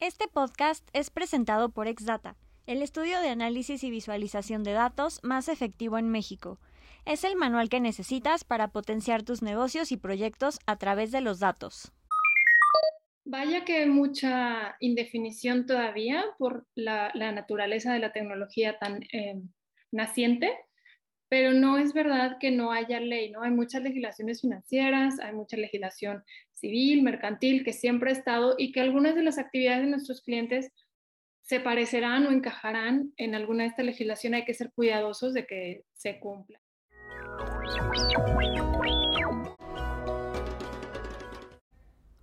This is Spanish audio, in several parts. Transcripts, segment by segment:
Este podcast es presentado por Exdata, el estudio de análisis y visualización de datos más efectivo en México. Es el manual que necesitas para potenciar tus negocios y proyectos a través de los datos. Vaya que hay mucha indefinición todavía por la, naturaleza de la tecnología tan eh, naciente, pero no es verdad que no haya ley, ¿no? Hay muchas legislaciones financieras, hay mucha legislación civil, mercantil, que siempre ha estado y que algunas de las actividades de nuestros clientes se parecerán o encajarán en alguna de esta legislación. Hay que ser cuidadosos de que se cumpla.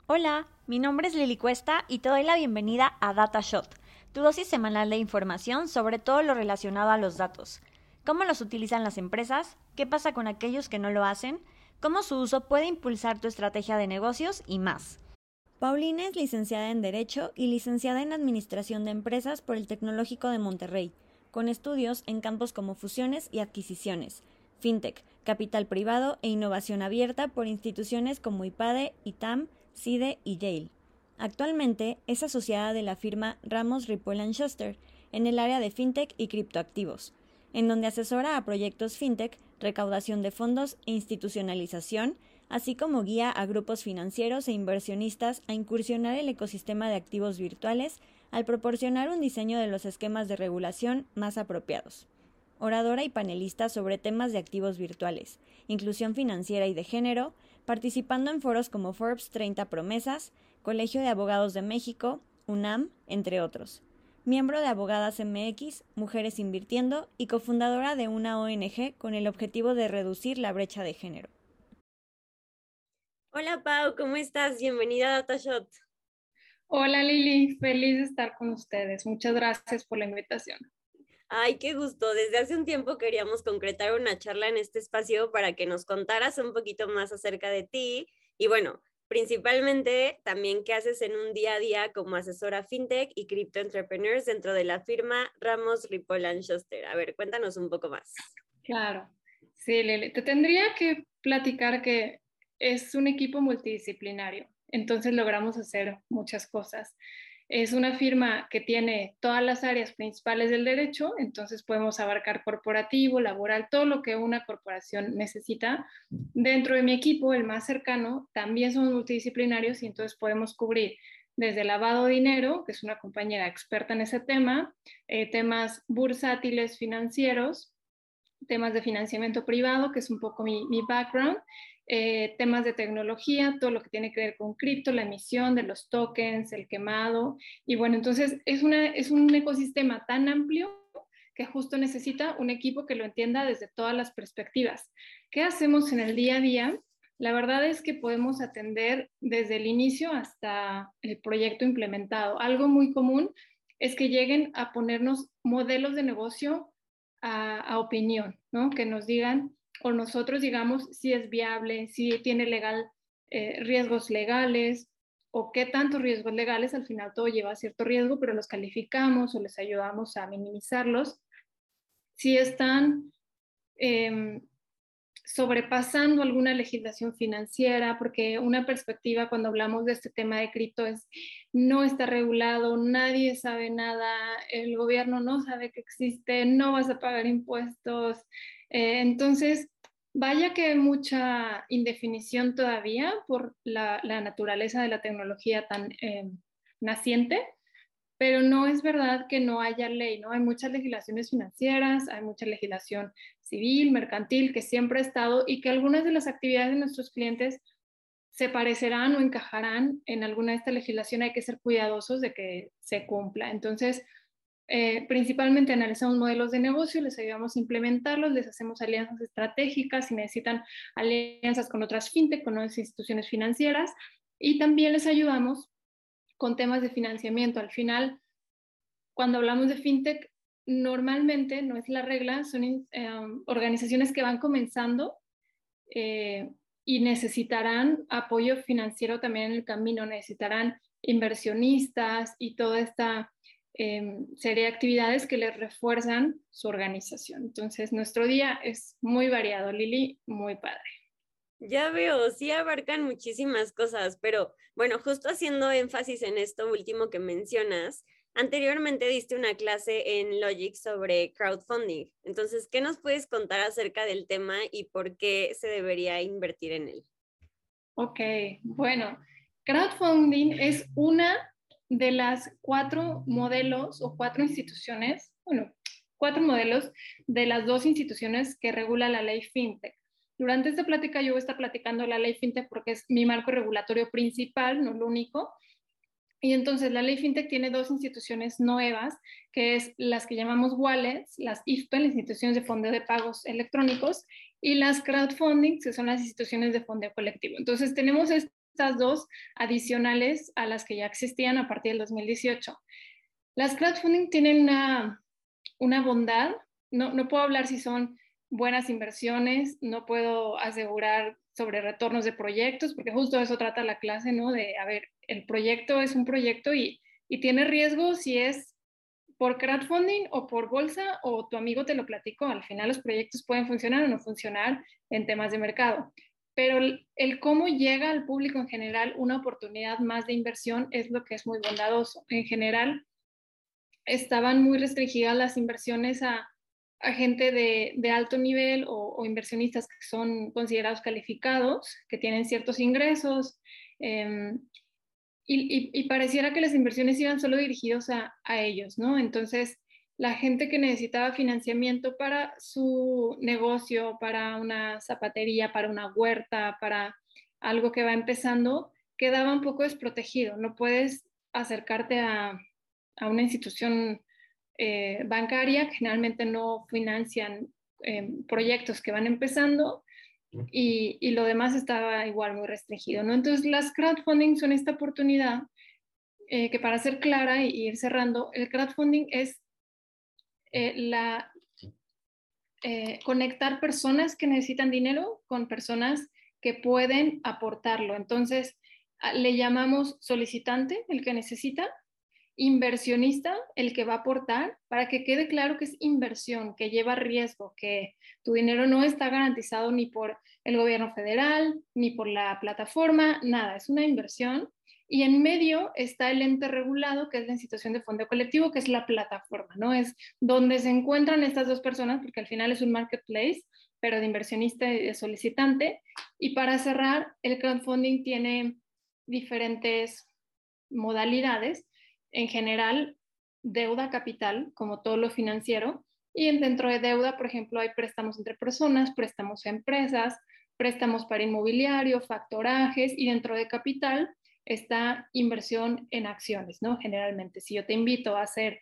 Hola, mi nombre es Lili Cuesta y te doy la bienvenida a DataShot, tu dosis semanal de información sobre todo lo relacionado a los datos. ¿Cómo los utilizan las empresas? ¿Qué pasa con aquellos que no lo hacen? Cómo su uso puede impulsar tu estrategia de negocios y más. Paulina es licenciada en Derecho y licenciada en Administración de Empresas por el Tecnológico de Monterrey, con estudios en campos como fusiones y adquisiciones, fintech, capital privado e innovación abierta por instituciones como IPADE, ITAM, CIDE y Yale. Actualmente es asociada de la firma Ramos Ripoll Schuster en el área de fintech y criptoactivos, en donde asesora a proyectos fintech recaudación de fondos e institucionalización, así como guía a grupos financieros e inversionistas a incursionar el ecosistema de activos virtuales al proporcionar un diseño de los esquemas de regulación más apropiados. Oradora y panelista sobre temas de activos virtuales, inclusión financiera y de género, participando en foros como Forbes 30 Promesas, Colegio de Abogados de México, UNAM, entre otros miembro de Abogadas MX, Mujeres Invirtiendo y cofundadora de una ONG con el objetivo de reducir la brecha de género. Hola Pau, ¿cómo estás? Bienvenida a DataShot. Hola Lili, feliz de estar con ustedes. Muchas gracias por la invitación. Ay, qué gusto. Desde hace un tiempo queríamos concretar una charla en este espacio para que nos contaras un poquito más acerca de ti y bueno, principalmente también qué haces en un día a día como asesora fintech y crypto entrepreneurs dentro de la firma Ramos Ripoll Schuster. A ver, cuéntanos un poco más. Claro, sí, Lili, te tendría que platicar que es un equipo multidisciplinario, entonces logramos hacer muchas cosas. Es una firma que tiene todas las áreas principales del derecho, entonces podemos abarcar corporativo, laboral, todo lo que una corporación necesita. Dentro de mi equipo, el más cercano, también somos multidisciplinarios y entonces podemos cubrir desde lavado de dinero, que es una compañera experta en ese tema, eh, temas bursátiles financieros, temas de financiamiento privado, que es un poco mi, mi background, eh, temas de tecnología, todo lo que tiene que ver con cripto, la emisión de los tokens, el quemado. Y bueno, entonces es, una, es un ecosistema tan amplio que justo necesita un equipo que lo entienda desde todas las perspectivas. ¿Qué hacemos en el día a día? La verdad es que podemos atender desde el inicio hasta el proyecto implementado. Algo muy común es que lleguen a ponernos modelos de negocio a, a opinión, ¿no? Que nos digan o nosotros digamos si es viable, si tiene eh, riesgos legales o qué tantos riesgos legales, al final todo lleva cierto riesgo, pero los calificamos o les ayudamos a minimizarlos. Si están em, sobrepasando alguna legislación financiera, porque una perspectiva cuando hablamos de este tema de cripto es no está regulado, nadie sabe nada, el gobierno no sabe que existe, no vas a pagar impuestos, eh, entonces, vaya que hay mucha indefinición todavía por la, naturaleza de la tecnología tan eh, naciente, pero no es verdad que no haya ley, ¿no? Hay muchas legislaciones financieras, hay mucha legislación civil, mercantil, que siempre ha estado y que algunas de las actividades de nuestros clientes se parecerán o encajarán en alguna de esta legislación. Hay que ser cuidadosos de que se cumpla. Entonces, eh, principalmente analizamos modelos de negocio, les ayudamos a implementarlos, les hacemos alianzas estratégicas si necesitan alianzas con otras fintech, con otras instituciones financieras y también les ayudamos con temas de financiamiento. Al final, cuando hablamos de fintech, normalmente no es la regla, son eh, organizaciones que van comenzando eh, y necesitarán apoyo financiero también en el camino, necesitarán inversionistas y toda esta eh, serie de actividades que les refuerzan su organización. Entonces, nuestro día es muy variado, Lili, muy padre. Ya veo, sí abarcan muchísimas cosas, pero bueno, justo haciendo énfasis en esto último que mencionas, anteriormente diste una clase en Logic sobre crowdfunding. Entonces, ¿qué nos puedes contar acerca del tema y por qué se debería invertir en él? Ok, bueno, crowdfunding es una de las cuatro modelos o cuatro instituciones, bueno, cuatro modelos de las dos instituciones que regula la ley FinTech. Durante esta plática yo voy a estar platicando la ley FinTech porque es mi marco regulatorio principal, no lo único. Y entonces la ley FinTech tiene dos instituciones nuevas, que es las que llamamos wallets, las IFPE, las instituciones de fondeo de pagos electrónicos, y las crowdfunding, que son las instituciones de fondeo colectivo. Entonces tenemos estas dos adicionales a las que ya existían a partir del 2018. Las crowdfunding tienen una, una bondad, no, no puedo hablar si son buenas inversiones, no puedo asegurar sobre retornos de proyectos, porque justo eso trata la clase, ¿no? De, a ver, el proyecto es un proyecto y, y tiene riesgo si es por crowdfunding o por bolsa o tu amigo te lo platicó. Al final los proyectos pueden funcionar o no funcionar en temas de mercado. Pero el, el, cómo llega al público en general una oportunidad más de inversión es lo que es muy bondadoso. En general, estaban muy restringidas las inversiones a, a gente de, de alto nivel o, inversionistas que son considerados calificados, que tienen ciertos ingresos, eh, y, y, y, pareciera que las inversiones iban solo dirigidos a, a, ellos, ¿no? Entonces, la gente que necesitaba financiamiento para su negocio, para una zapatería, para una huerta, para algo que va empezando, quedaba un poco desprotegido. No puedes acercarte a, a una institución eh, bancaria generalmente no financian eh, proyectos que van empezando y, y, lo demás estaba igual muy restringido. ¿no? Entonces las crowdfunding son esta oportunidad eh, que para ser clara y, y, ir cerrando, el crowdfunding es eh, la, eh, conectar personas que necesitan dinero con personas que pueden aportarlo. Entonces le llamamos solicitante, el que necesita, inversionista el que va a aportar para que quede claro que es inversión, que lleva riesgo, que tu dinero no está garantizado ni por el gobierno federal, ni por la plataforma, nada, es una inversión. Y en medio está el ente regulado, que es la institución de fondo colectivo, que es la plataforma, ¿no? Es donde se encuentran estas dos personas, porque al final es un marketplace, pero de inversionista y de solicitante. Y para cerrar, el crowdfunding tiene diferentes modalidades en general deuda capital, como todo lo financiero, y dentro de deuda, por ejemplo, hay préstamos entre personas, préstamos a empresas, préstamos para inmobiliario, factorajes, y dentro de capital está inversión en acciones, ¿no? Generalmente, si yo te invito a ser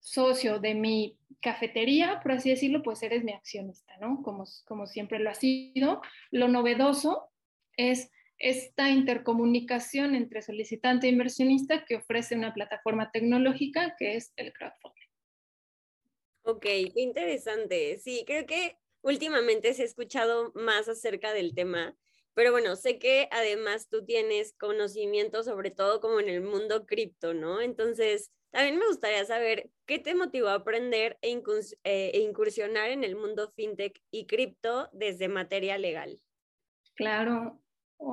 socio de mi cafetería, por así decirlo, pues eres mi accionista, ¿no? Como, como siempre lo ha sido. Lo novedoso es esta intercomunicación entre solicitante e inversionista que ofrece una plataforma tecnológica que es el crowdfunding. Ok, qué interesante. Sí, creo que últimamente se ha escuchado más acerca del tema, pero bueno, sé que además tú tienes conocimiento sobre todo como en el mundo cripto, ¿no? Entonces, también me gustaría saber qué te motivó a aprender e, eh, e incursionar en el mundo fintech y cripto desde materia legal. Claro,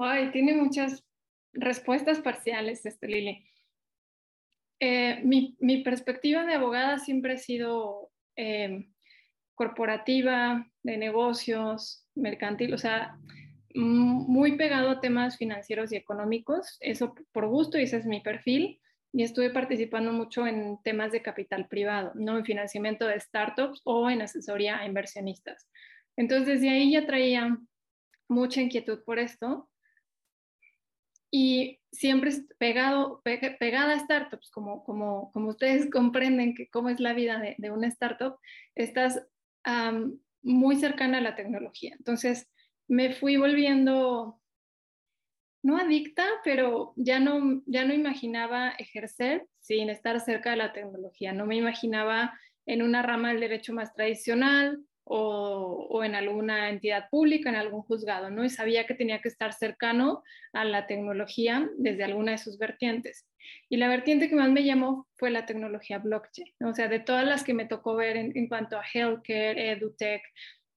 Ay, tiene muchas respuestas parciales, este Lili. Eh, mi, mi, perspectiva de abogada siempre ha sido eh, corporativa, de negocios, mercantil, o sea, muy pegado a temas financieros y económicos, eso por gusto y ese es mi perfil. Y estuve participando mucho en temas de capital privado, no en financiamiento de startups o en asesoría a inversionistas. Entonces, desde ahí ya traía mucha inquietud por esto y siempre pegado, pegada a startups, como, como, como ustedes comprenden que cómo es la vida de, de una startup, estás muy cercana a la tecnología. Entonces me fui volviendo, no adicta, pero ya no, ya no imaginaba ejercer sin estar cerca de la tecnología. No me imaginaba en una rama del derecho más tradicional, o, en alguna entidad pública, en algún juzgado, ¿no? Y sabía que tenía que estar cercano a la tecnología desde alguna de sus vertientes. Y la vertiente que más me llamó fue la tecnología blockchain, ¿no? o sea, de todas las que me tocó ver en, en cuanto a healthcare, edutech,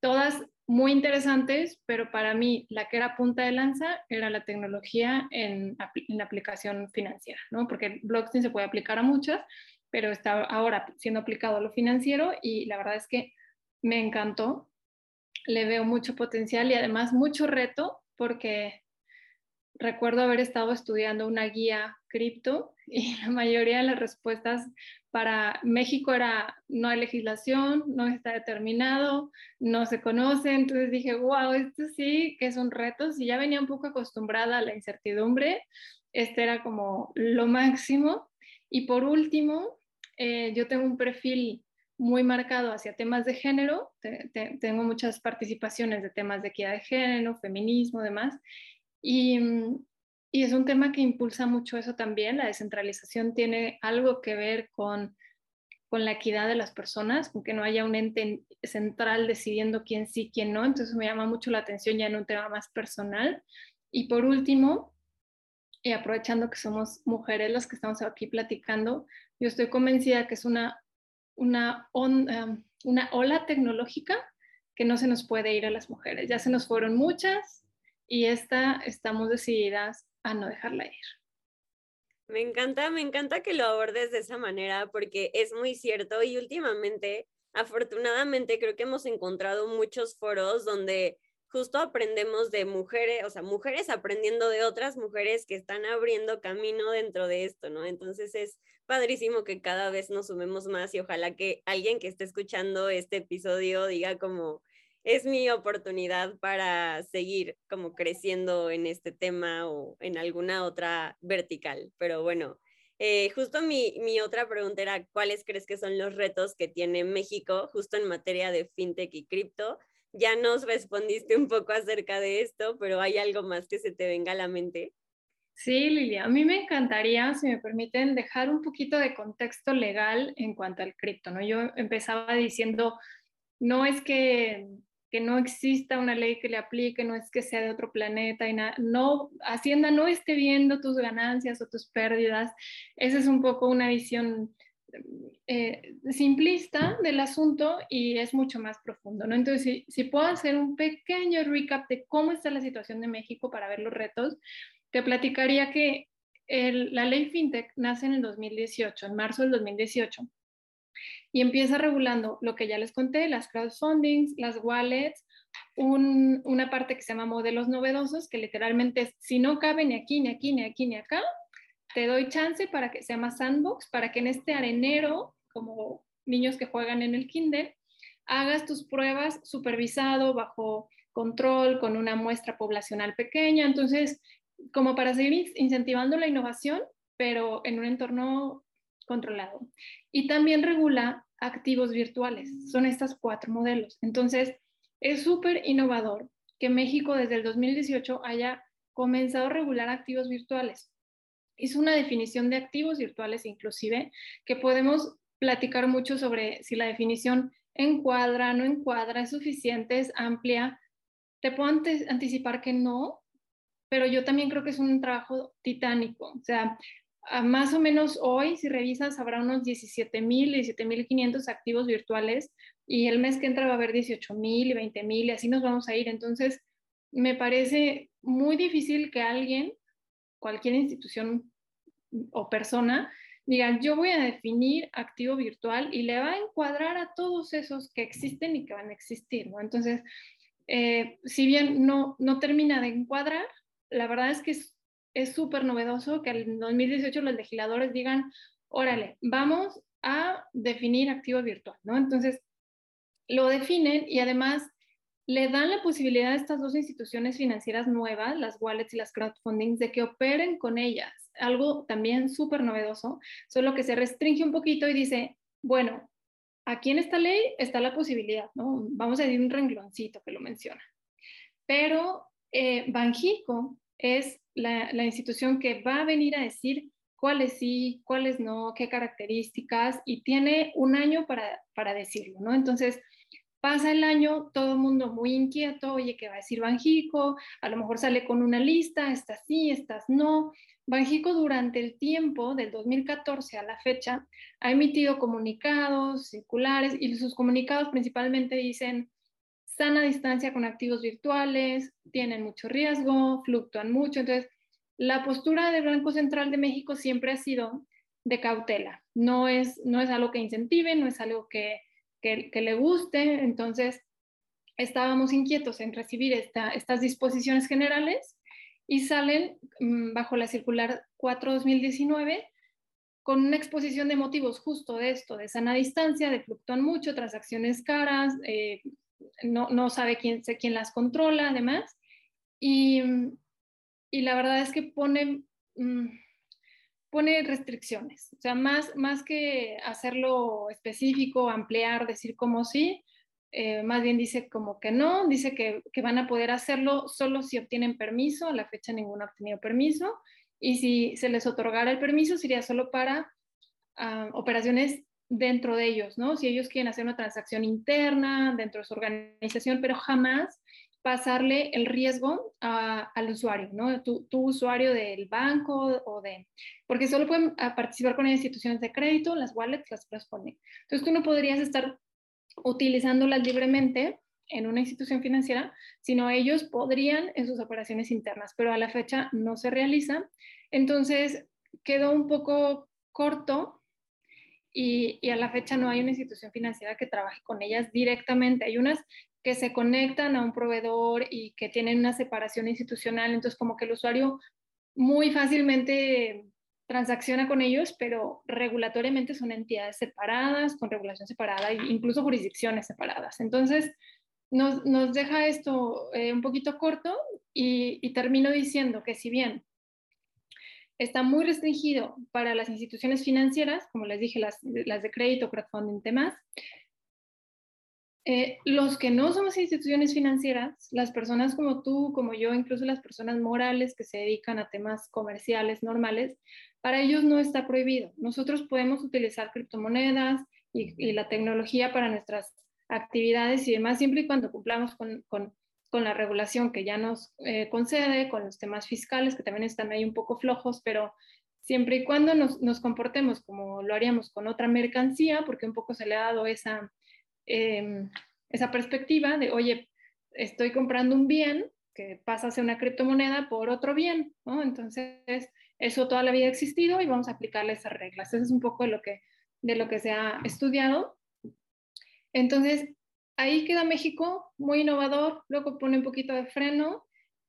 todas muy interesantes, pero para mí la que era punta de lanza era la tecnología en, la aplicación financiera, ¿no? Porque blockchain se puede aplicar a muchas, pero está ahora siendo aplicado a lo financiero y la verdad es que me encantó. Le veo mucho potencial y además mucho reto porque recuerdo haber estado estudiando una guía cripto y la mayoría de las respuestas para México era no hay legislación, no está determinado, no se conoce. Entonces dije, wow, esto sí que es un reto. Si ya venía un poco acostumbrada a la incertidumbre, este era como lo máximo. Y por último, eh, yo tengo un perfil muy marcado hacia temas de género, tengo muchas participaciones de temas de equidad de género, feminismo, demás, y, y, es un tema que impulsa mucho eso también. La descentralización tiene algo que ver con, con la equidad de las personas, con que no haya un ente central decidiendo quién sí, quién no. Entonces me llama mucho la atención ya en un tema más personal. Y por último, y aprovechando que somos mujeres las que estamos aquí platicando, yo estoy convencida que es una, una, una ola tecnológica que no se nos puede ir a las mujeres. Ya se nos fueron muchas, y esta estamos decididas a no dejarla ir. Me encanta, me encanta que lo abordes de esa manera porque es muy cierto y últimamente, afortunadamente, creo que hemos encontrado muchos foros donde justo aprendemos de mujeres, o sea, mujeres aprendiendo de otras mujeres que están abriendo camino dentro de esto, ¿no? Entonces es padrísimo que cada vez nos sumemos más y ojalá que alguien que esté escuchando este episodio diga como, es mi oportunidad para seguir como creciendo en este tema o en alguna otra vertical. Pero bueno, eh, justo mi, mi, otra pregunta era, ¿cuáles crees que son los retos que tiene México justo en materia de fintech y cripto? Ya nos respondiste un poco acerca de esto, pero ¿hay algo más que se te venga a la mente? Sí, Lilia, a mí me encantaría, si me permiten, dejar un poquito de contexto legal en cuanto al cripto, ¿no? Yo empezaba diciendo, no es que que no exista una ley que le aplique, no es que sea de otro planeta y nada, no, Hacienda no esté viendo tus ganancias o tus pérdidas. Esa es un poco una visión eh, simplista del asunto y es mucho más profundo, ¿no? Entonces, si, puedo hacer un pequeño recap de cómo está la situación de México para ver los retos, te platicaría que la ley FinTech nace en el 2018, en marzo del 2018 y empieza regulando lo que ya les conté, las crowdfundings, las wallets, una parte que se llama modelos novedosos, que literalmente es, si no cabe ni aquí, ni aquí, ni aquí, ni acá, te doy chance para que se llama sandbox, para que en este arenero, como niños que juegan en el kinder, hagas tus pruebas supervisado, bajo control, con una muestra poblacional pequeña. Entonces, como para seguir incentivando la innovación, pero en un entorno controlado. Y también regula activos virtuales. Son estos cuatro modelos. Entonces, es súper innovador que México desde el 2018 haya comenzado a regular activos virtuales. Es una definición de activos virtuales inclusive que podemos platicar mucho sobre si la definición encuadra, no encuadra, es suficiente, es amplia. Te puedo anticipar que no, pero yo también creo que es un trabajo titánico. O sea, más o menos hoy, si revisas, habrá unos 17.000, 17.500 activos virtuales y el mes que entra va a haber 18.000 y 20.000 y así nos vamos a ir. Entonces, me parece muy difícil que alguien, cualquier institución o persona, diga, yo voy a definir activo virtual y le va a encuadrar a todos esos que existen y que van a existir, ¿no? Entonces, eh, si bien no, no termina de encuadrar, la verdad es que es súper novedoso que en 2018 los legisladores digan, órale, vamos a definir activo virtual, ¿no? Entonces, lo definen y además le dan la posibilidad a estas dos instituciones financieras nuevas, las wallets y las crowdfundings, de que operen con ellas. Algo también súper novedoso, solo que se restringe un poquito y dice, bueno, aquí en esta ley está la posibilidad, ¿no? Vamos a decir un rengloncito que lo menciona. Pero eh, Banjico es la, institución que va a venir a decir cuáles sí, cuáles no, qué características, y tiene un año para, para decirlo, ¿no? Entonces, pasa el año, todo el mundo muy inquieto, oye, ¿qué va a decir Banjico? A lo mejor sale con una lista, estas sí, estas no. Banjico durante el tiempo del 2014 a la fecha ha emitido comunicados, circulares, y sus comunicados principalmente dicen, sana distancia con activos virtuales, tienen mucho riesgo, fluctúan mucho. Entonces, la postura del Banco Central de México siempre ha sido de cautela. No es, no es algo que incentive, no es algo que, que, le guste. Entonces, estábamos inquietos en recibir estas disposiciones generales y salen mm, bajo la circular 4-2019 con una exposición de motivos justo de esto, de sana distancia, de fluctúan mucho, transacciones caras, eh, no, no, sabe quién, quién las controla, además. Y, y la verdad es que pone, mm, pone restricciones. O sea, más, más que hacerlo específico, ampliar, decir como sí, eh, más bien dice como que no, dice que, que, van a poder hacerlo solo si obtienen permiso, a la fecha ninguno ha obtenido permiso, y si se les otorgara el permiso sería solo para ah, operaciones dentro de ellos, ¿no? Si ellos quieren hacer una transacción interna dentro de su organización, pero jamás pasarle el riesgo al usuario, ¿no? Tu, usuario del banco o de... Porque solo pueden ah, participar con instituciones de crédito, las wallets las poner. Entonces tú no podrías estar utilizándolas libremente en una institución financiera, sino ellos podrían en sus operaciones internas, pero a la fecha no se realiza. Entonces quedó un poco corto y, y, a la fecha no hay una institución financiera que trabaje con ellas directamente. Hay unas que se conectan a un proveedor y que tienen una separación institucional, entonces como que el usuario muy fácilmente transacciona con ellos, pero regulatoriamente son entidades separadas, con regulación separada e incluso jurisdicciones separadas. Entonces, nos, nos deja esto eh, un poquito corto y, termino diciendo que si bien está muy restringido para las instituciones financieras, como les dije, las, las de crédito, crowdfunding, demás, eh, los que no somos instituciones financieras, las personas como tú, como yo, incluso las personas morales que se dedican a temas comerciales normales, para ellos no está prohibido. Nosotros podemos utilizar criptomonedas y, la tecnología para nuestras actividades y demás, siempre y cuando cumplamos con, la regulación que ya nos eh, concede, con los temas fiscales que también están ahí un poco flojos, pero siempre y cuando nos, nos comportemos como lo haríamos con otra mercancía, porque un poco se le ha dado esa Em, esa perspectiva de, oye, estoy comprando un bien que pasa a ser una criptomoneda por otro bien, ¿no? Entonces, eso toda la vida ha existido y vamos a aplicarle esas reglas. Eso es un poco de lo que, de lo que se ha estudiado. Entonces, ahí queda México, muy innovador, luego pone un poquito de freno,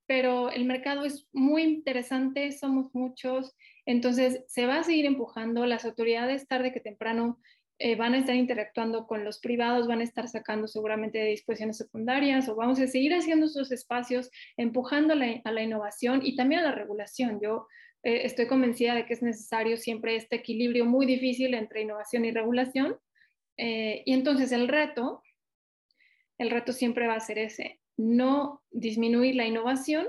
pero el mercado es muy interesante, somos muchos, entonces se va a seguir empujando, las autoridades tarde que temprano eh, van a estar interactuando con los privados, van a estar sacando seguramente de disposiciones secundarias o vamos a seguir haciendo esos espacios, empujando a la innovación y también a la regulación. Yo eh, estoy convencida de que es necesario siempre este equilibrio muy difícil entre innovación y regulación. Eh, y entonces el reto, el reto siempre va a ser ese, no disminuir la innovación,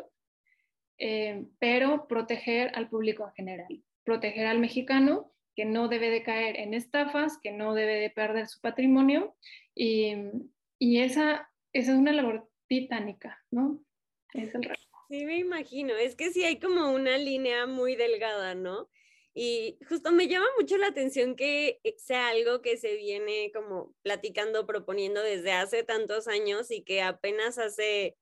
pero proteger al público en general, proteger al mexicano que no debe de caer en estafas, que no debe de perder su patrimonio y, y esa, esa es una labor titánica, ¿no? Es el reto. Sí, me imagino, es que sí hay como una línea muy delgada, ¿no? Y justo me llama mucho la atención que sea algo que se viene como platicando, proponiendo desde hace tantos años y que apenas hace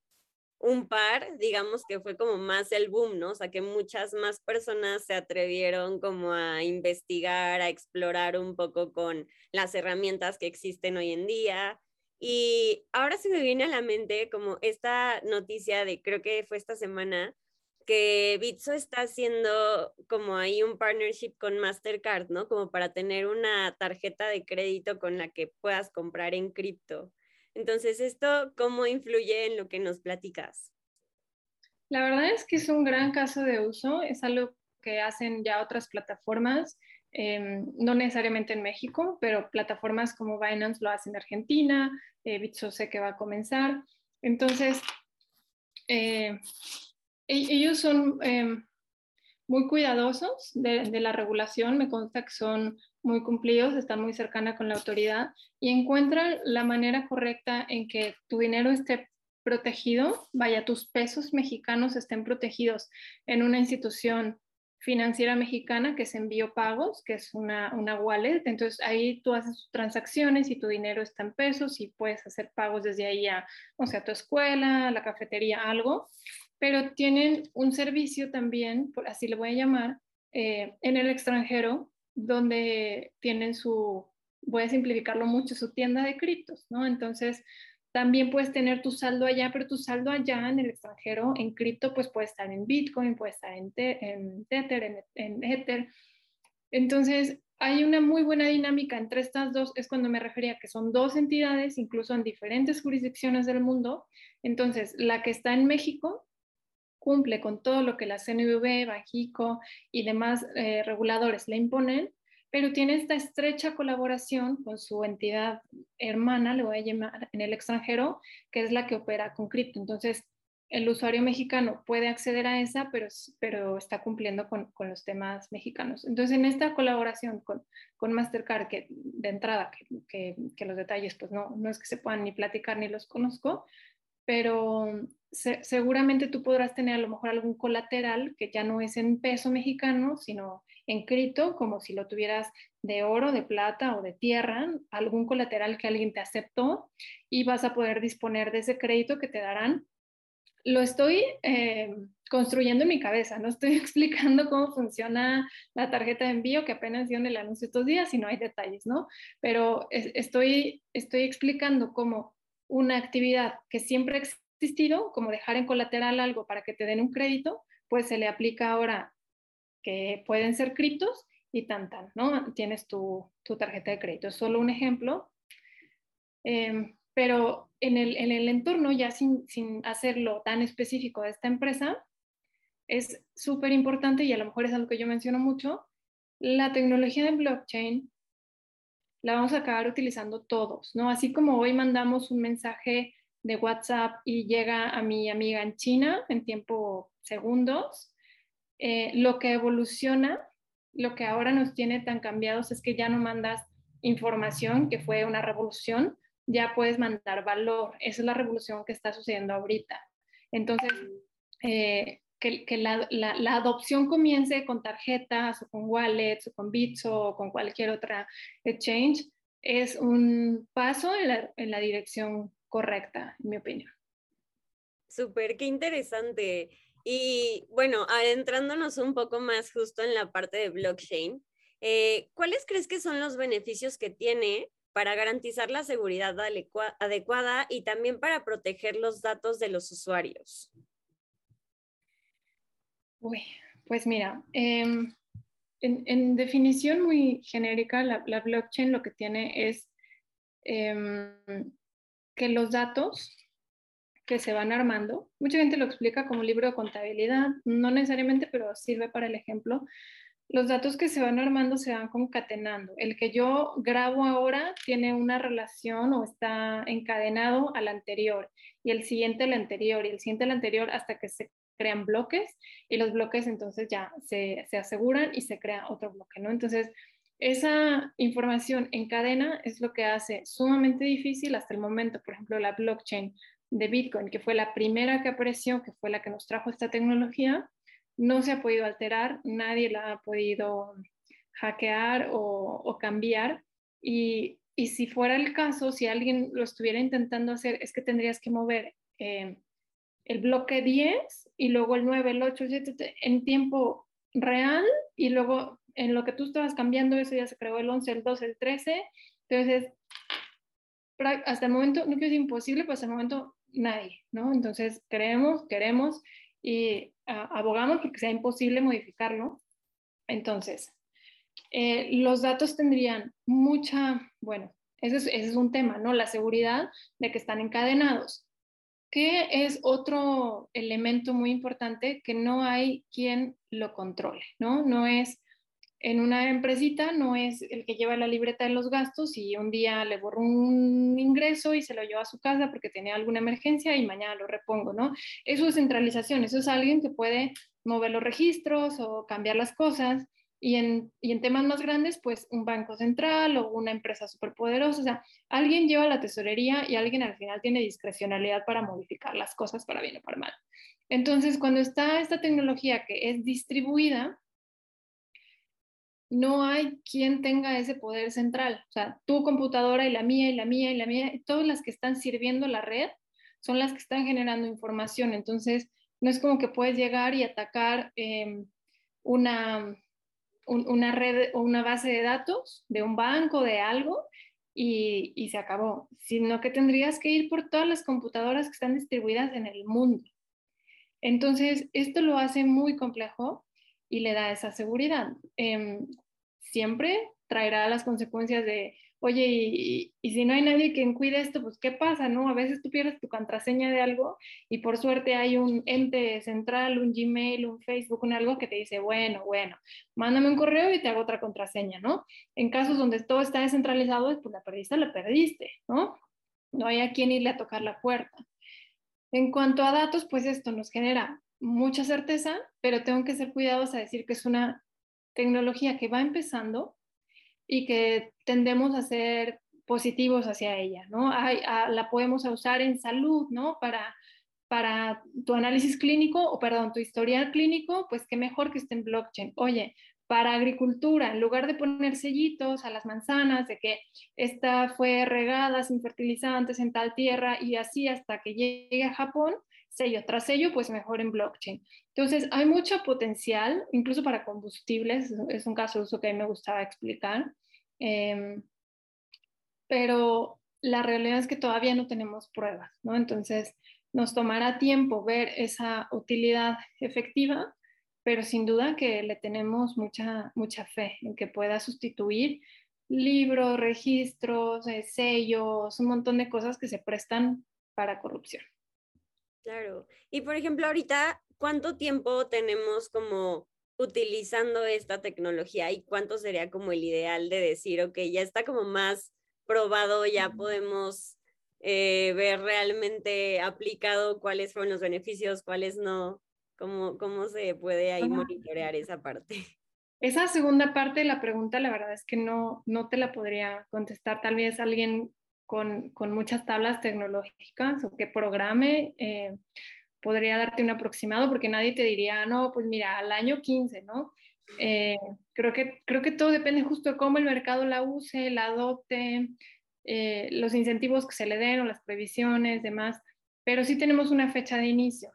un par, digamos que fue como más el boom, ¿no? O sea, que muchas más personas se atrevieron como a investigar, a explorar un poco con las herramientas que existen hoy en día. Y ahora se me viene a la mente como esta noticia de, creo que fue esta semana, que Bitso está haciendo como ahí un partnership con Mastercard, ¿no? Como para tener una tarjeta de crédito con la que puedas comprar en cripto. Entonces, ¿esto cómo influye en lo que nos platicas? La verdad es que es un gran caso de uso, es algo que hacen ya otras plataformas, em, no necesariamente en México, pero plataformas como Binance lo hacen en Argentina, eh, Bitso sé que va a comenzar. Entonces, eh, e-, ellos son em, muy cuidadosos de, de, la regulación, me consta que son muy cumplidos, están muy cercana con la autoridad y encuentran la manera correcta en que tu dinero esté protegido, vaya, tus pesos mexicanos estén protegidos en una institución financiera mexicana que es Envío Pagos, que es una, una wallet. Entonces ahí tú haces transacciones y tu dinero está en pesos y puedes hacer pagos desde ahí a, o sea, tu escuela, la cafetería, algo. Pero tienen un servicio también, por así le voy a llamar, eh, en el extranjero, donde tienen su, voy a simplificarlo mucho, su tienda de criptos, ¿no? Entonces, también puedes tener tu saldo allá, pero tu saldo allá en el extranjero, en cripto, pues puede estar en Bitcoin, puede estar en, en Tether, en, Ether. Entonces, hay una muy buena dinámica entre estas dos, es cuando me refería que son dos entidades, incluso en diferentes jurisdicciones del mundo. Entonces, la que está en México cumple con todo lo que la CNV, Bajico y demás eh, reguladores le imponen, pero tiene esta estrecha colaboración con su entidad hermana, le voy a llamar en el extranjero, que es la que opera con cripto. Entonces, el usuario mexicano puede acceder a esa, pero, está cumpliendo con, los temas mexicanos. Entonces, en esta colaboración con, Mastercard, que de entrada, que, los detalles, pues no es que se puedan ni platicar ni los conozco, pero seguramente tú podrás tener a lo mejor algún colateral que ya no es en peso mexicano, sino en cripto, como si lo tuvieras de oro, de plata o de tierra, algún colateral que alguien te aceptó y vas a poder disponer de ese crédito que te darán. Lo estoy eh, construyendo en mi cabeza, no estoy explicando cómo funciona la tarjeta de envío que apenas dio en el anuncio estos días y no hay detalles, ¿no? Pero estoy, estoy explicando cómo una actividad que siempre existido, como dejar en colateral algo para que te den un crédito, pues se le aplica ahora que pueden ser criptos y tan tan, ¿no? Tienes tu, tarjeta de crédito. Es solo un ejemplo. Em, pero en el, en el, entorno, ya sin, sin, hacerlo tan específico de esta empresa, es súper importante y a lo mejor es algo que yo menciono mucho, la tecnología de blockchain la vamos a acabar utilizando todos, ¿no? Así como hoy mandamos un mensaje de WhatsApp y llega a mi amiga en China en tiempo segundos, eh, lo que evoluciona, lo que ahora nos tiene tan cambiados es que ya no mandas información, que fue una revolución, ya puedes mandar valor. Esa es la revolución que está sucediendo ahorita. Entonces, eh, que, la, adopción comience con tarjetas o con wallets o con bits o con cualquier otra exchange es un paso en la, en la dirección correcta, en mi opinión. Súper, qué interesante. Y bueno, adentrándonos un poco más justo en la parte de blockchain, eh, ¿cuáles crees que son los beneficios que tiene para garantizar la seguridad adecuada y también para proteger los datos de los usuarios? Uy, pues mira, em, en, definición muy genérica, la, blockchain lo que tiene es em, que los datos que se van armando. Mucha gente lo explica como libro de contabilidad, no necesariamente, pero sirve para el ejemplo. Los datos que se van armando se van concatenando. El que yo grabo ahora tiene una relación o está encadenado al anterior y el siguiente al anterior y el siguiente al anterior hasta que se crean bloques y los bloques entonces ya se, se aseguran y se crea otro bloque, ¿no? Entonces, esa información en cadena es lo que hace sumamente difícil hasta el momento, por ejemplo, la blockchain de Bitcoin, que fue la primera que apareció, que fue la que nos trajo esta tecnología, no se ha podido alterar, nadie la ha podido hackear o, cambiar. Y, si fuera el caso, si alguien lo estuviera intentando hacer, es que tendrías que mover eh, el bloque 10 y luego el 9, el 8, el 7 en tiempo real y luego en lo que tú estabas cambiando eso ya se creó el 11, el 12, el 13. Entonces, hasta el momento, no que es imposible, pero hasta el momento nadie, ¿no? Entonces, creemos, queremos y ah, abogamos porque sea imposible modificarlo. Entonces, eh, los datos tendrían mucha, bueno, ese es, ese es un tema, ¿no? La seguridad de que están encadenados. ¿Qué es otro elemento muy importante que no hay quien lo controle, ¿no? No es en una empresita no es el que lleva la libreta de los gastos y un día le borro un ingreso y se lo lleva a su casa porque tenía alguna emergencia y mañana lo repongo, ¿no? Eso es centralización, eso es alguien que puede mover los registros o cambiar las cosas. Y en, y en temas más grandes, pues un banco central o una empresa superpoderosa, o sea, alguien lleva la tesorería y alguien al final tiene discrecionalidad para modificar las cosas para bien o para mal. Entonces, cuando está esta tecnología que es distribuida, no hay quien tenga ese poder central. O sea, tu computadora y la mía y la mía y la mía, todas las que están sirviendo la red son las que están generando información. Entonces, no es como que puedes llegar y atacar em, una, una red o una base de datos de un banco, de algo, y, y, se acabó, sino que tendrías que ir por todas las computadoras que están distribuidas en el mundo. Entonces, esto lo hace muy complejo y le da esa seguridad. Em, siempre traerá las consecuencias de, oye, y, si no hay nadie que cuide esto, pues ¿qué pasa? ¿No? A veces tú pierdes tu contraseña de algo y por suerte hay un ente central, un Gmail, un Facebook, un algo que te dice, bueno, bueno, mándame un correo y te hago otra contraseña, ¿no? En casos donde todo está descentralizado, pues la perdiste, la perdiste, ¿no? No hay a quien irle a tocar la puerta. En cuanto a datos, pues esto nos genera mucha certeza, pero tengo que ser cuidadosa a decir que es una tecnología que va empezando y que tendemos a ser positivos hacia ella, ¿no? la podemos usar en salud, ¿no? Para, para tu análisis clínico o, perdón, tu historial clínico, pues qué mejor que esté en blockchain. Oye, para agricultura, en lugar de poner sellitos a las manzanas de que esta fue regada sin fertilizantes en tal tierra y así hasta que llegue a Japón, sello tras sello, pues mejor en blockchain. Entonces, hay mucho potencial, incluso para combustibles, es un caso de uso que a mí me gustaba explicar, em, pero la realidad es que todavía no tenemos pruebas, ¿no? Entonces, nos tomará tiempo ver esa utilidad efectiva, pero sin duda que le tenemos mucha, mucha fe en que pueda sustituir libros, registros, eh, sellos, un montón de cosas que se prestan para corrupción. Claro. Y por ejemplo, ahorita, ¿cuánto tiempo tenemos como utilizando esta tecnología y cuánto sería como el ideal de decir, ok, ya está como más probado, ya podemos eh, ver realmente aplicado cuáles fueron los beneficios, cuáles no, cómo, cómo se puede ahí monitorear esa parte. Esa segunda parte de la pregunta, la verdad es que no, no te la podría contestar. Tal vez alguien con, con muchas tablas tecnológicas o que programe, eh, podría darte un aproximado porque nadie te diría, no, pues mira, al año 15, ¿no? Eh, creo, que, creo que todo depende justo de cómo el mercado la use, la adopte, eh, los incentivos que se le den o las previsiones, demás, pero sí tenemos una fecha de inicio.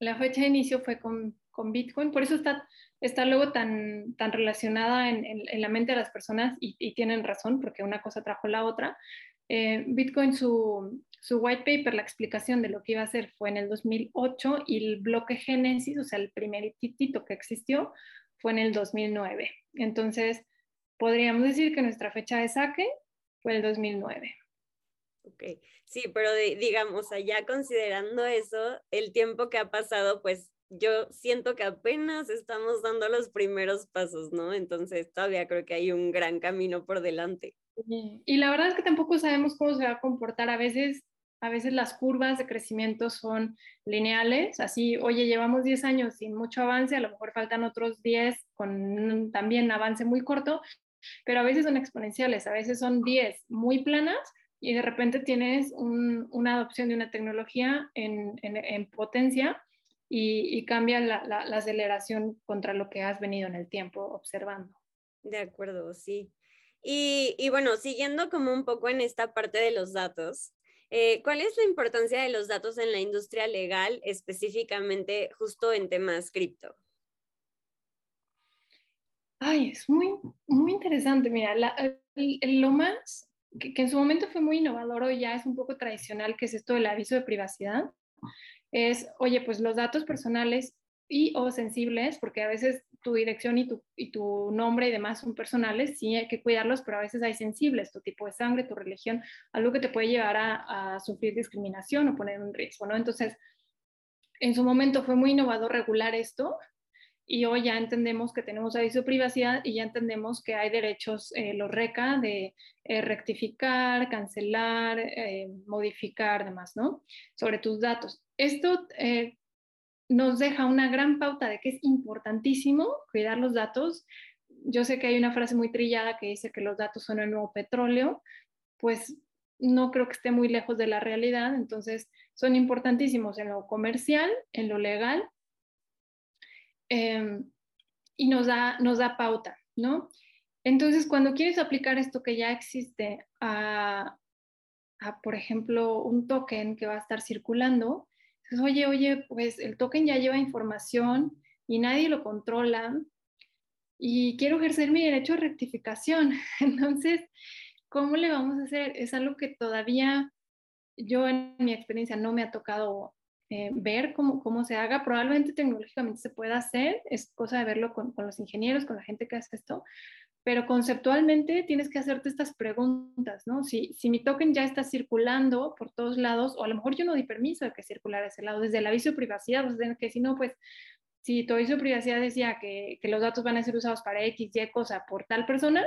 La fecha de inicio fue con, con Bitcoin, por eso está, está luego tan, tan relacionada en, en, la mente de las personas y, y, tienen razón, porque una cosa trajo la otra, eh, Bitcoin, su, white paper, la explicación de lo que iba a hacer fue en el 2008 y el bloque Génesis, o sea, el primer titito que existió, fue en el 2009. Entonces, podríamos decir que nuestra fecha de saque fue el 2009. Ok, sí, pero digamos, allá considerando eso, el tiempo que ha pasado, pues yo siento que apenas estamos dando los primeros pasos, ¿no? Entonces todavía creo que hay un gran camino por delante. Y la verdad es que tampoco sabemos cómo se va a comportar. A veces, a veces las curvas de crecimiento son lineales, así, oye, llevamos 10 años sin mucho avance, a lo mejor faltan otros 10 con también avance muy corto, pero a veces son exponenciales, a veces son 10 muy planas y de repente tienes una adopción de una tecnología en, en, potencia y, cambia la, la, la aceleración contra lo que has venido en el tiempo observando. De acuerdo, sí. Y, bueno, siguiendo como un poco en esta parte de los datos, eh, ¿cuál es la importancia de los datos en la industria legal, específicamente justo en temas cripto? Ay, es muy, muy interesante. Mira, lo más que, que, en su momento fue muy innovador, hoy ya es un poco tradicional, que es esto del aviso de privacidad, es, oye, pues los datos personales y o sensibles, porque a veces tu dirección y tu, y tu nombre y demás son personales, sí hay que cuidarlos, pero a veces hay sensibles, tu tipo de sangre, tu religión, algo que te puede llevar a, a sufrir discriminación o poner un riesgo, ¿no? Entonces, en su momento fue muy innovador regular esto y hoy ya entendemos que tenemos aviso de privacidad y ya entendemos que hay derechos, eh, los RECA, de eh, rectificar, cancelar, eh, modificar, demás, ¿no? Sobre tus datos. Esto eh, nos deja una gran pauta de que es importantísimo cuidar los datos. Yo sé que hay una frase muy trillada que dice que los datos son el nuevo petróleo, pues no creo que esté muy lejos de la realidad, entonces son importantísimos en lo comercial, en lo legal, em, y nos da, nos da pauta. ¿no? Entonces, cuando quieres aplicar esto que ya existe a, por ejemplo, un token que va a estar circulando, oye, oye, pues el token ya lleva información y nadie lo controla y quiero ejercer mi derecho a rectificación. Entonces, ¿cómo le vamos a hacer? Es algo que todavía yo en mi experiencia no me ha tocado eh, ver cómo, cómo se haga. Probablemente tecnológicamente se pueda hacer, es cosa de verlo con, con los ingenieros, con la gente que hace esto, pero conceptualmente tienes que hacerte estas preguntas, ¿no? Si, si mi token ya está circulando por todos lados, o a lo mejor yo no di permiso de que circulara ese lado, desde el aviso de privacidad, pues que si no, pues si tu aviso de privacidad decía que, que, los datos van a ser usados para X, Y cosa por tal persona,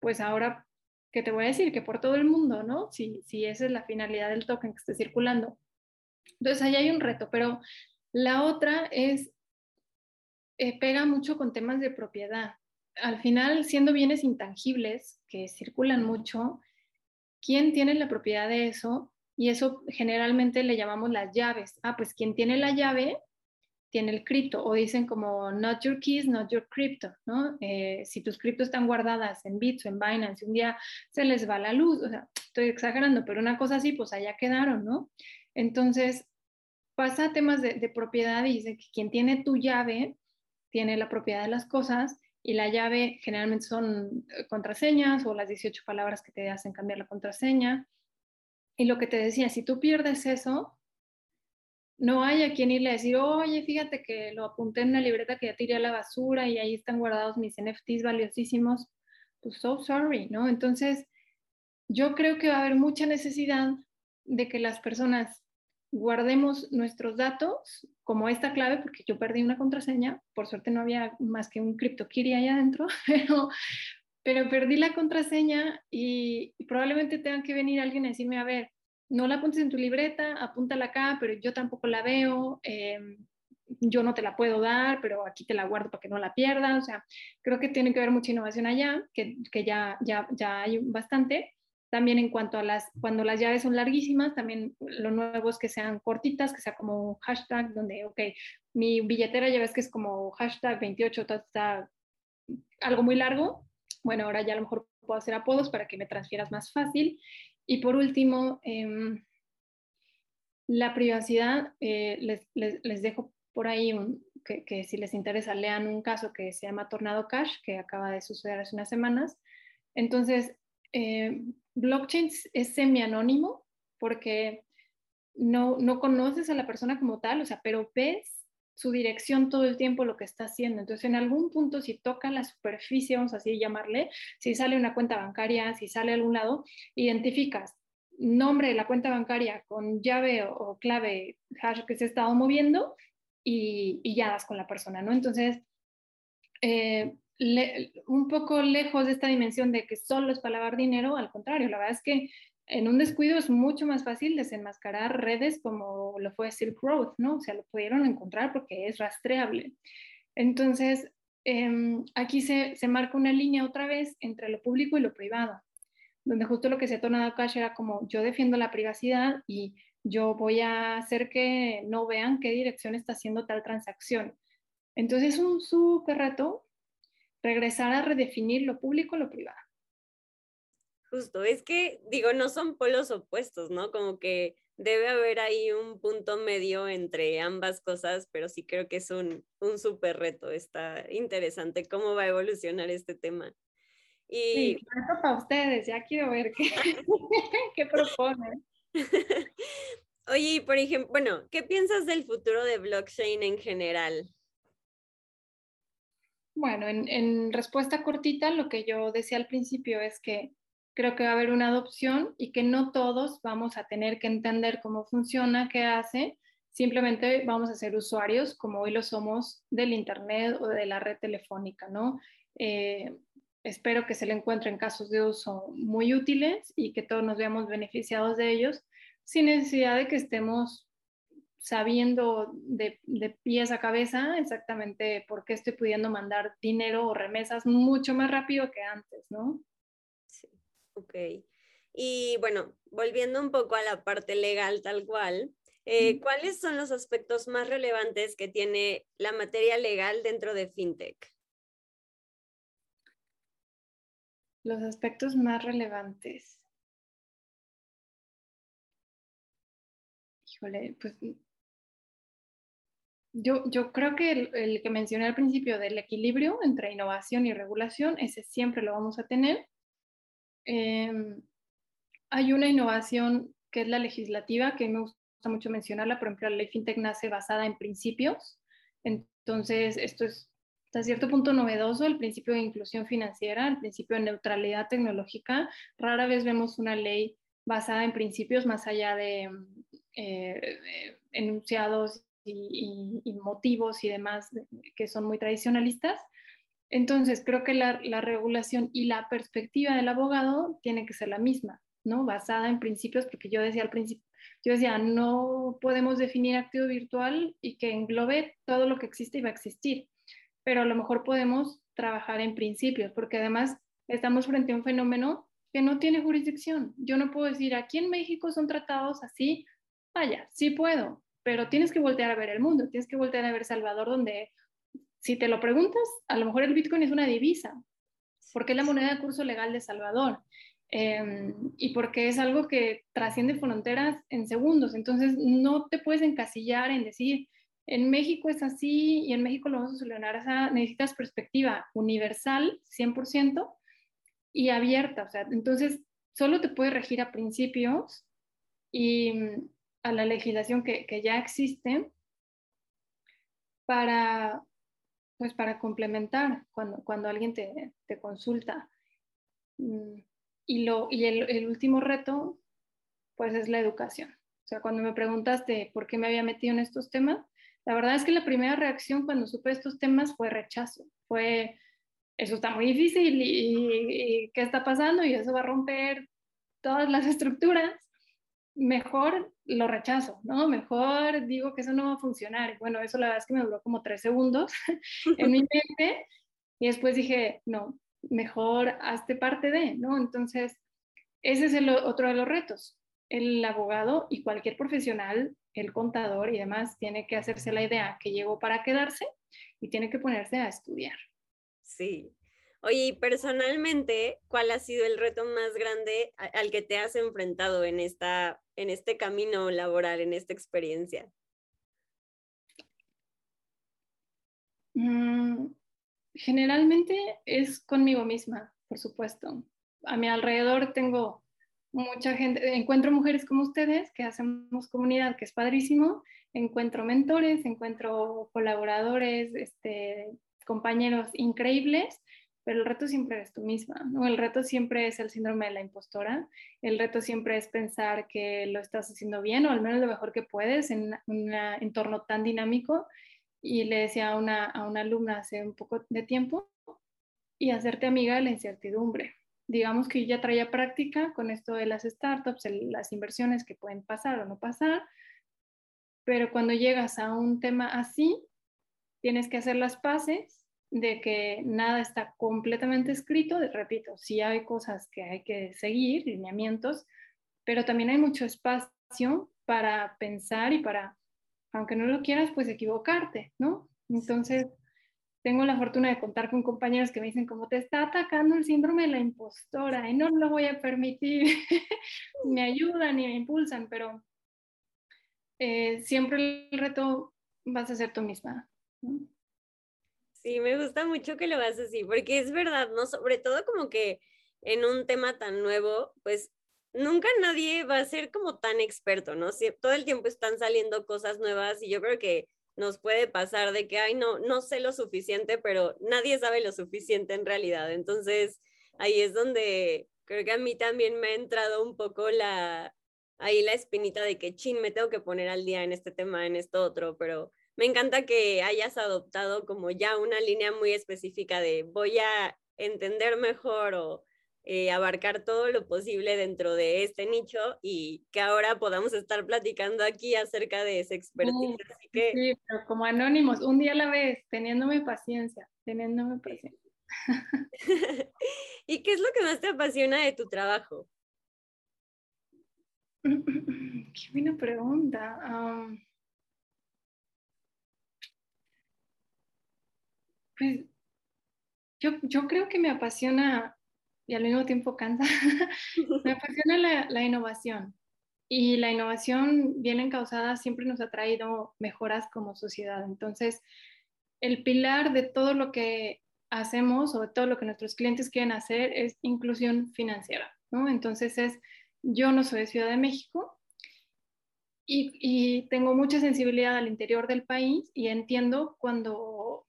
pues ahora, ¿qué te voy a decir? Que por todo el mundo, ¿no? Si, si esa es la finalidad del token que esté circulando. Entonces, ahí hay un reto, pero la otra es, eh, pega mucho con temas de propiedad al final, siendo bienes intangibles que circulan mucho, ¿quién tiene la propiedad de eso? Y eso generalmente le llamamos las llaves. Ah, pues quien tiene la llave tiene el cripto, o dicen como not your keys, not your crypto, ¿no? Eh, si tus criptos están guardadas en Bits o en Binance, un día se les va la luz, o sea, estoy exagerando, pero una cosa así, pues allá quedaron, ¿no? Entonces, pasa a temas de, de propiedad y dice que quien tiene tu llave tiene la propiedad de las cosas y la llave generalmente son eh, contraseñas o las 18 palabras que te hacen cambiar la contraseña. Y lo que te decía, si tú pierdes eso, no hay a quien irle a decir, oye, fíjate que lo apunté en una libreta que ya tiré a la basura y ahí están guardados mis NFTs valiosísimos. Pues so sorry, ¿no? Entonces, yo creo que va a haber mucha necesidad de que las personas guardemos nuestros datos como esta clave, porque yo perdí una contraseña, por suerte no había más que un CryptoKitty ahí adentro, pero, pero perdí la contraseña y, probablemente tenga que venir alguien a decirme, a ver, no la apuntes en tu libreta, apúntala acá, pero yo tampoco la veo, em, yo no te la puedo dar, pero aquí te la guardo para que no la pierdas, o sea, creo que tiene que haber mucha innovación allá, que, que ya, ya, ya hay bastante, también en cuanto a las, cuando las llaves son larguísimas, también lo nuevo es que sean cortitas, que sea como un hashtag donde, ok, mi billetera ya ves que es como hashtag 28, está algo muy largo. Bueno, ahora ya a lo mejor puedo hacer apodos para que me transfieras más fácil. Y por último, em, la privacidad, eh, les, les, les, dejo por ahí un, que, que, si les interesa lean un caso que se llama Tornado Cash, que acaba de suceder hace unas semanas. Entonces, eh, blockchain es semi-anónimo porque no, no conoces a la persona como tal, o sea, pero ves su dirección todo el tiempo lo que está haciendo. Entonces, en algún punto, si toca la superficie, vamos así llamarle, si sale una cuenta bancaria, si sale a algún lado, identificas nombre de la cuenta bancaria con llave o, clave hash que se ha estado moviendo y, y, ya das con la persona, ¿no? Entonces, eh, un poco lejos de esta dimensión de que solo es para lavar dinero, al contrario, la verdad es que en un descuido es mucho más fácil desenmascarar redes como lo fue Silk Road, ¿no? O sea, lo pudieron encontrar porque es rastreable. Entonces, em, aquí se, se, marca una línea otra vez entre lo público y lo privado, donde justo lo que se ha tornado Cash era como yo defiendo la privacidad y yo voy a hacer que no vean qué dirección está haciendo tal transacción. Entonces es un súper reto regresar a redefinir lo público y lo privado. Justo, es que digo, no son polos opuestos, ¿no? Como que debe haber ahí un punto medio entre ambas cosas, pero sí creo que es un, un súper reto. Está interesante cómo va a evolucionar este tema. Y... Sí, para ustedes, ya quiero ver qué, qué proponen. Oye, por ejemplo, bueno, ¿qué piensas del futuro de blockchain en general? Bueno, en, respuesta cortita, lo que yo decía al principio es que creo que va a haber una adopción y que no todos vamos a tener que entender cómo funciona, qué hace, simplemente vamos a ser usuarios como hoy lo somos del Internet o de la red telefónica, ¿no? Eh, espero que se le encuentren casos de uso muy útiles y que todos nos veamos beneficiados de ellos sin necesidad de que estemos sabiendo de, de, pies a cabeza exactamente por qué estoy pudiendo mandar dinero o remesas mucho más rápido que antes, ¿no? Sí, ok. Y bueno, volviendo un poco a la parte legal tal cual, eh, ¿cuáles son los aspectos más relevantes que tiene la materia legal dentro de FinTech? Los aspectos más relevantes. Híjole, pues yo, yo creo que el, que mencioné al principio del equilibrio entre innovación y regulación, ese siempre lo vamos a tener. Em, hay una innovación que es la legislativa, que me gusta mucho mencionarla, por ejemplo, la ley FinTech nace basada en principios, entonces esto es hasta cierto punto novedoso, el principio de inclusión financiera, el principio de neutralidad tecnológica. Rara vez vemos una ley basada en principios más allá de eh, enunciados y, motivos y demás que son muy tradicionalistas. Entonces, creo que la, la, regulación y la perspectiva del abogado tiene que ser la misma, ¿no? Basada en principios, porque yo decía al principio, yo decía, no podemos definir activo virtual y que englobe todo lo que existe y va a existir, pero a lo mejor podemos trabajar en principios, porque además estamos frente a un fenómeno que no tiene jurisdicción. Yo no puedo decir, aquí en México son tratados así, vaya, sí puedo, pero tienes que voltear a ver el mundo, tienes que voltear a ver Salvador, donde si te lo preguntas, a lo mejor el Bitcoin es una divisa, porque es la moneda de curso legal de Salvador. Em, y porque es algo que trasciende fronteras en segundos. Entonces, no te puedes encasillar en decir, en México es así y en México lo vamos a solucionar. necesitas perspectiva universal, 100%, y abierta. O sea, entonces, solo te puedes regir a principios y a la legislación que, ya existe para, pues para complementar cuando, cuando alguien te, consulta. Mm, y, lo, y el, último reto, pues es la educación. O sea, cuando me preguntaste por qué me había metido en estos temas, la verdad es que la primera reacción cuando supe estos temas fue rechazo. Fue, eso está muy difícil y qué está pasando y eso va a romper todas las estructuras mejor lo rechazo, ¿no? Mejor digo que eso no va a funcionar. Bueno, eso la verdad es que me duró como tres segundos en mi mente y después dije, no, mejor hazte parte de, ¿no? Entonces, ese es el otro de los retos. El abogado y cualquier profesional, el contador y demás, tiene que hacerse la idea que llegó para quedarse y tiene que ponerse a estudiar. Sí, Oye, personalmente, ¿cuál ha sido el reto más grande al que te has enfrentado en, esta, en este camino laboral, en esta experiencia? Mm, generalmente es conmigo misma, por supuesto. A mi alrededor tengo mucha gente, encuentro mujeres como ustedes que hacemos comunidad, que es padrísimo, encuentro mentores, encuentro colaboradores, este, compañeros increíbles pero el reto siempre eres tú misma, ¿no? El reto siempre es el síndrome de la impostora, el reto siempre es pensar que lo estás haciendo bien o al menos lo mejor que puedes en un entorno tan dinámico. Y le decía a una, a una alumna hace un poco de tiempo, y hacerte amiga de la incertidumbre. Digamos que yo ya traía práctica con esto de las startups, las inversiones que pueden pasar o no pasar, pero cuando llegas a un tema así, tienes que hacer las paces de que nada está completamente escrito, repito, sí hay cosas que hay que seguir, lineamientos, pero también hay mucho espacio para pensar y para, aunque no lo quieras, pues equivocarte, ¿no? Entonces, tengo la fortuna de contar con compañeros que me dicen, como te está atacando el síndrome de la impostora y no lo voy a permitir, me ayudan y me impulsan, pero eh, siempre el reto vas a ser tú misma. ¿no? Sí, me gusta mucho que lo hagas así, porque es verdad, ¿no? Sobre todo como que en un tema tan nuevo, pues nunca nadie va a ser como tan experto, ¿no? Si, todo el tiempo están saliendo cosas nuevas y yo creo que nos puede pasar de que, ay, no, no sé lo suficiente, pero nadie sabe lo suficiente en realidad. Entonces, ahí es donde creo que a mí también me ha entrado un poco la, ahí la espinita de que, chin, me tengo que poner al día en este tema, en esto otro, pero me encanta que hayas adoptado como ya una línea muy específica de voy a entender mejor o eh, abarcar todo lo posible dentro de este nicho y que ahora podamos estar platicando aquí acerca de ese expertise. Sí, pero como anónimos, un día a la vez, teniéndome paciencia, teniéndome paciencia. ¿Y qué es lo que más te apasiona de tu trabajo? Qué buena pregunta. Pues yo, yo creo que me apasiona y al mismo tiempo cansa. me apasiona la, la, innovación y la innovación bien encausada siempre nos ha traído mejoras como sociedad. Entonces, el pilar de todo lo que hacemos o de todo lo que nuestros clientes quieren hacer es inclusión financiera, ¿no? Entonces es, yo no soy de Ciudad de México y, y tengo mucha sensibilidad al interior del país y entiendo cuando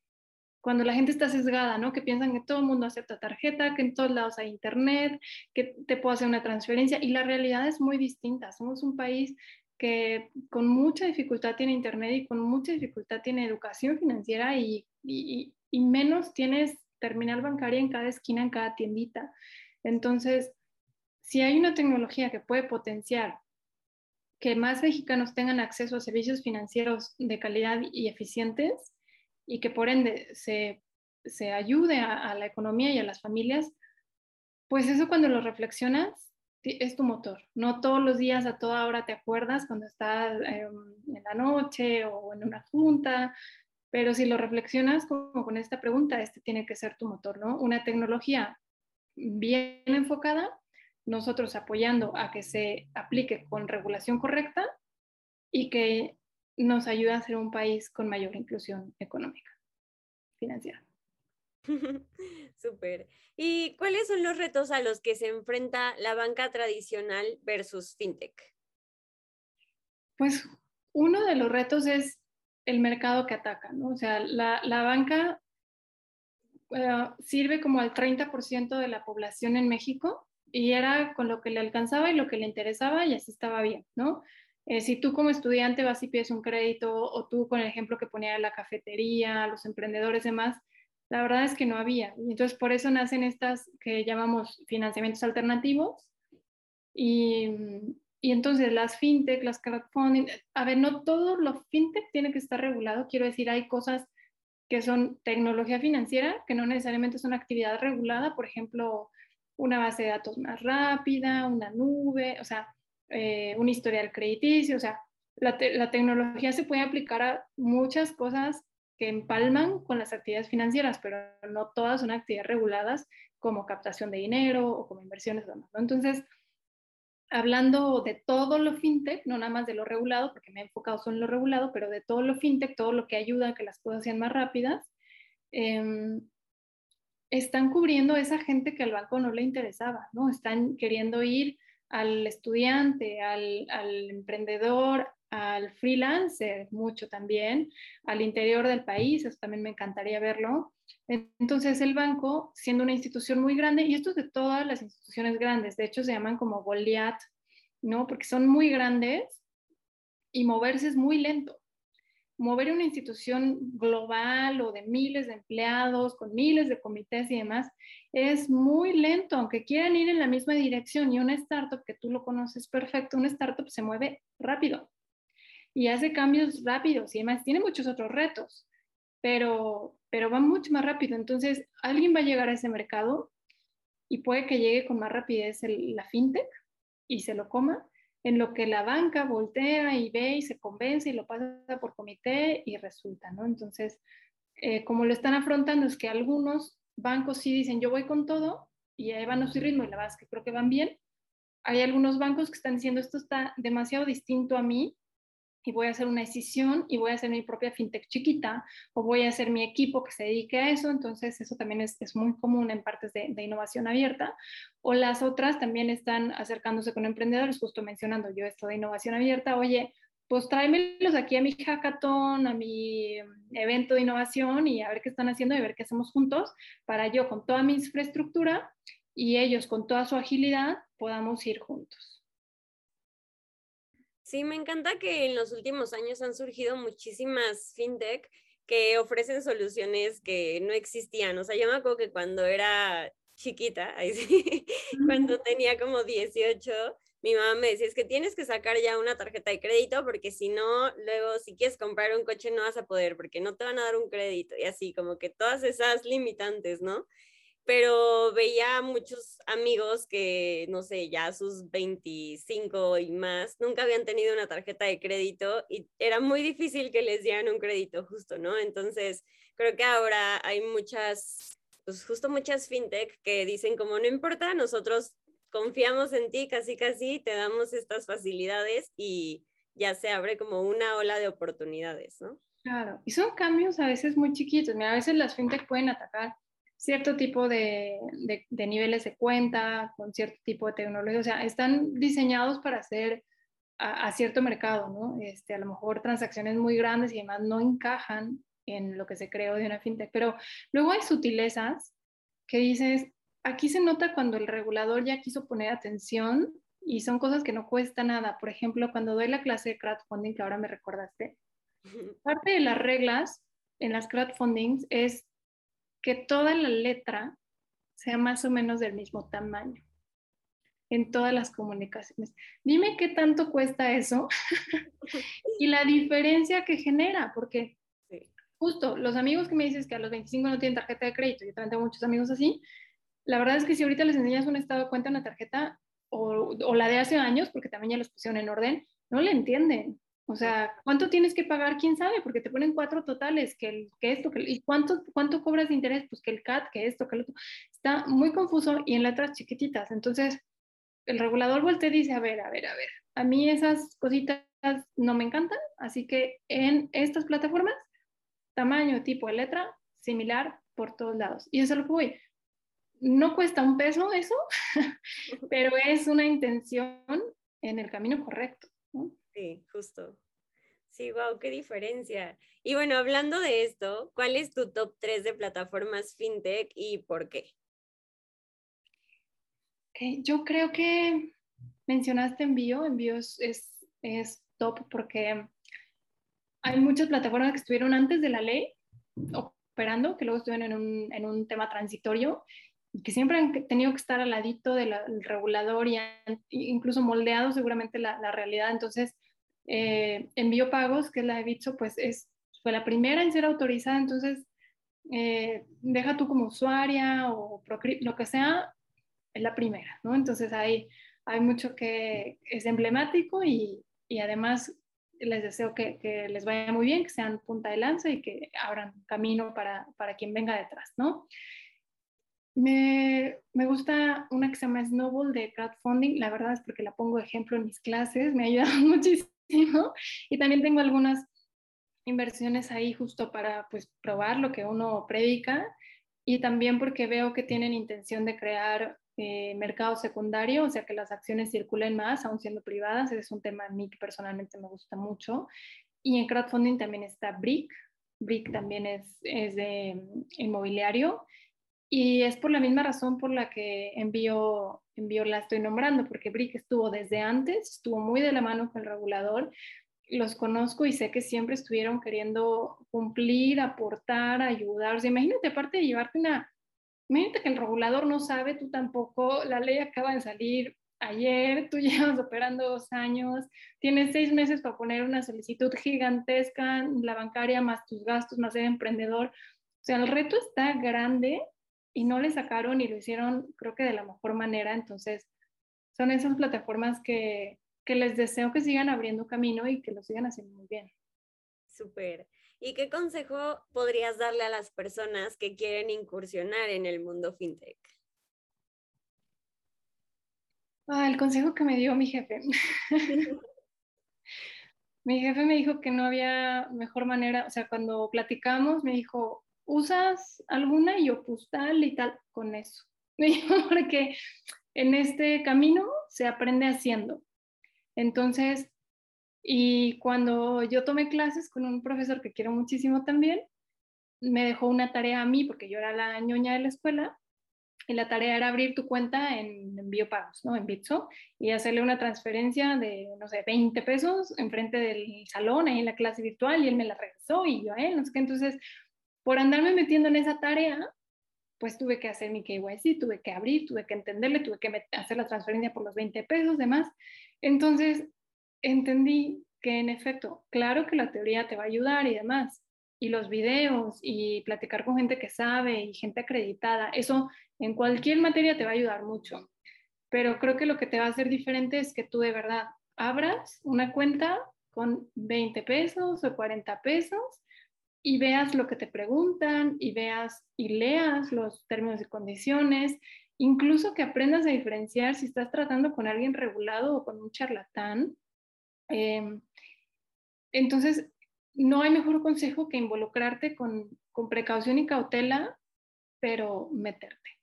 cuando la gente está sesgada, ¿no? Que piensan que todo el mundo acepta tarjeta, que en todos lados hay internet, que te puedo hacer una transferencia y la realidad es muy distinta. Somos un país que con mucha dificultad tiene internet y con mucha dificultad tiene educación financiera y, menos tienes terminal bancaria en cada esquina, en cada tiendita. Entonces, si hay una tecnología que puede potenciar que más mexicanos tengan acceso a servicios financieros de calidad y eficientes, y que por ende se, se ayude a, la economía y a las familias, pues eso cuando lo reflexionas es tu motor. No todos los días a toda hora te acuerdas cuando estás em, en la noche o en una junta, pero si lo reflexionas como con esta pregunta, este tiene que ser tu motor, ¿no? Una tecnología bien enfocada, nosotros apoyando a que se aplique con regulación correcta y que nos ayuda a ser un país con mayor inclusión económica, financiera. Súper. ¿Y cuáles son los retos a los que se enfrenta la banca tradicional versus fintech? Pues uno de los retos es el mercado que ataca, ¿no? O sea, la, la banca uh, sirve como al 30% de la población en México y era con lo que le alcanzaba y lo que le interesaba y así estaba bien, ¿no? Eh, si tú como estudiante vas y pides un crédito o tú con el ejemplo que ponía de la cafetería, los emprendedores y demás, la verdad es que no había. Entonces por eso nacen estas que llamamos financiamientos alternativos. Y, y entonces las fintech, las crowdfunding, a ver, no todo lo fintech tiene que estar regulado, quiero decir, hay cosas que son tecnología financiera, que no necesariamente son actividad regulada, por ejemplo, una base de datos más rápida, una nube, o sea, eh, un historial crediticio, o sea, la, tecnología se puede aplicar a muchas cosas que empalman con las actividades financieras, pero no todas son actividades reguladas como captación de dinero o como inversiones. Entonces, hablando de todo lo fintech, no nada más de lo regulado, porque me he enfocado solo en lo regulado, pero de todo lo fintech, todo lo que ayuda a que las cosas sean más rápidas, eh, están cubriendo a esa gente que al banco no le interesaba, ¿no? Están queriendo ir al estudiante, al, emprendedor, al freelancer, mucho también, al interior del país, eso también me encantaría verlo. Entonces el banco, siendo una institución muy grande, y esto es de todas las instituciones grandes, de hecho se llaman como Goliath, ¿no? Porque son muy grandes y moverse es muy lento mover una institución global o de miles de empleados, con miles de comités y demás, es muy lento, aunque quieran ir en la misma dirección. Y una startup, que tú lo conoces perfecto, una startup se mueve rápido y hace cambios rápidos y además tiene muchos otros retos, pero, pero va mucho más rápido. Entonces, alguien va a llegar a ese mercado y puede que llegue con más rapidez la fintech y se lo coma, en lo que la banca voltea y ve y se convence y lo pasa por comité y resulta, ¿no? Entonces, eh, como lo están afrontando es que algunos bancos sí dicen yo voy con todo y ahí van a su ritmo y la verdad es que creo que van bien. Hay algunos bancos que están diciendo esto está demasiado distinto a mí y voy a hacer una decisión y voy a hacer mi propia fintech chiquita o voy a hacer mi equipo que se dedique a eso. Entonces, eso también es, es muy común en partes de, innovación abierta. O las otras también están acercándose con emprendedores, justo mencionando yo esto de innovación abierta. Oye, pues tráemelos aquí a mi hackathon, a mi evento de innovación y a ver qué están haciendo y ver qué hacemos juntos para yo con toda mi infraestructura y ellos con toda su agilidad podamos ir juntos. Sí, me encanta que en los últimos años han surgido muchísimas fintech que ofrecen soluciones que no existían. O sea, yo me acuerdo que cuando era chiquita, ahí sí, cuando tenía como 18, mi mamá me decía, es que tienes que sacar ya una tarjeta de crédito porque si no, luego si quieres comprar un coche no vas a poder porque no te van a dar un crédito y así, como que todas esas limitantes, ¿no? Pero veía muchos amigos que, no sé, ya sus 25 y más, nunca habían tenido una tarjeta de crédito y era muy difícil que les dieran un crédito justo, ¿no? Entonces, creo que ahora hay muchas pues justo muchas fintech que dicen como no importa, nosotros confiamos en ti, casi casi te damos estas facilidades y ya se abre como una ola de oportunidades, ¿no? Claro, y son cambios a veces muy chiquitos. Mira, a veces las fintech pueden atacar cierto tipo de, de, niveles de cuenta, con cierto tipo de tecnología, o sea, están diseñados para hacer a, cierto mercado, ¿no? Este, a lo mejor transacciones muy grandes y demás no encajan en lo que se creó de una fintech, pero luego hay sutilezas que dices, aquí se nota cuando el regulador ya quiso poner atención y son cosas que no cuesta nada. Por ejemplo, cuando doy la clase de crowdfunding, que ahora me recordaste, parte de las reglas en las crowdfundings es que toda la letra sea más o menos del mismo tamaño en todas las comunicaciones. Dime qué tanto cuesta eso y la diferencia que genera, porque justo los amigos que me dices que a los 25 no tienen tarjeta de crédito, yo también tengo muchos amigos así, la verdad es que si ahorita les enseñas un estado de cuenta, una tarjeta o, o la de hace años, porque también ya los pusieron en orden, no le entienden. O sea, ¿cuánto tienes que pagar? ¿Quién sabe? Porque te ponen cuatro totales, que, el, que esto, que, ¿y cuánto, cuánto cobras de interés? Pues que el CAT, que esto, que el otro. Está muy confuso y en letras chiquititas. Entonces, el regulador voltea y dice, a ver, a ver, a ver, a mí esas cositas no me encantan, así que en estas plataformas, tamaño, tipo de letra, similar por todos lados. Y eso es lo que voy. No cuesta un peso eso, pero es una intención en el camino correcto. ¿no? Sí, justo. Sí, wow, qué diferencia. Y bueno, hablando de esto, ¿cuál es tu top 3 de plataformas fintech y por qué? yo creo que mencionaste envío, envío es, es, top porque hay muchas plataformas que estuvieron antes de la ley operando, que luego estuvieron en un, en un tema transitorio que siempre han tenido que estar al ladito del regulador y incluso moldeado seguramente la, la realidad. Entonces, eh, envío pagos, que es la de Bitso, pues es, fue la primera en ser autorizada, entonces eh, deja tú como usuaria o lo que sea, es la primera, ¿no? Entonces hay, hay mucho que es emblemático y, y además les deseo que, les vaya muy bien, que sean punta de lanza y que abran camino para, para quien venga detrás, ¿no? Me, me, gusta una que se llama Snowball de crowdfunding, la verdad es porque la pongo de ejemplo en mis clases, me ha ayudado muchísimo y también tengo algunas inversiones ahí justo para pues probar lo que uno predica. Y también porque veo que tienen intención de crear eh, mercado secundario, o sea que las acciones circulen más, aún siendo privadas, es un tema a mí que personalmente me gusta mucho. Y en crowdfunding también está Brick, Brick también es, es de mm, inmobiliario. Y es por la misma razón por la que envío, envío la estoy nombrando, porque Brick estuvo desde antes, estuvo muy de la mano con el regulador, los conozco y sé que siempre estuvieron queriendo cumplir, aportar, ayudar. O sea, imagínate, aparte de llevarte una, imagínate que el regulador no sabe, tú tampoco, la ley acaba de salir ayer, tú llevas operando dos años, tienes seis meses para poner una solicitud gigantesca, la bancaria más tus gastos, más el emprendedor. O sea, el reto está grande y no le sacaron y lo hicieron creo que de la mejor manera. Entonces, son esas plataformas que, que les deseo que sigan abriendo camino y que lo sigan haciendo muy bien. Súper. ¿Y qué consejo podrías darle a las personas que quieren incursionar en el mundo fintech? Ah, el consejo que me dio mi jefe. mi jefe me dijo que no había mejor manera, o sea, cuando platicamos me dijo, ¿usas alguna? Y yo, pues tal y tal, con eso. Porque en este camino se aprende haciendo. Entonces, y cuando yo tomé clases con un profesor que quiero muchísimo también, me dejó una tarea a mí, porque yo era la ñoña de la escuela, y la tarea era abrir tu cuenta en, envío pagos, ¿no? En Bitso, y hacerle una transferencia de, no sé, 20 pesos enfrente del salón, ahí en la clase virtual, y él me la regresó, y yo a él, no sé qué. Entonces, por andarme metiendo en esa tarea, pues tuve que hacer mi KYC, tuve que abrir, tuve que entenderle, tuve que hacer la transferencia por los 20 pesos, demás. Entonces, entendí que en efecto, claro que la teoría te va a ayudar y demás, y los videos y platicar con gente que sabe y gente acreditada, eso en cualquier materia te va a ayudar mucho. Pero creo que lo que te va a hacer diferente es que tú de verdad abras una cuenta con 20 pesos o 40 pesos y veas lo que te preguntan y veas y leas los términos y condiciones, incluso que aprendas a diferenciar si estás tratando con alguien regulado o con un charlatán. Em, entonces, no hay mejor consejo que involucrarte con, con precaución y cautela, pero meterte.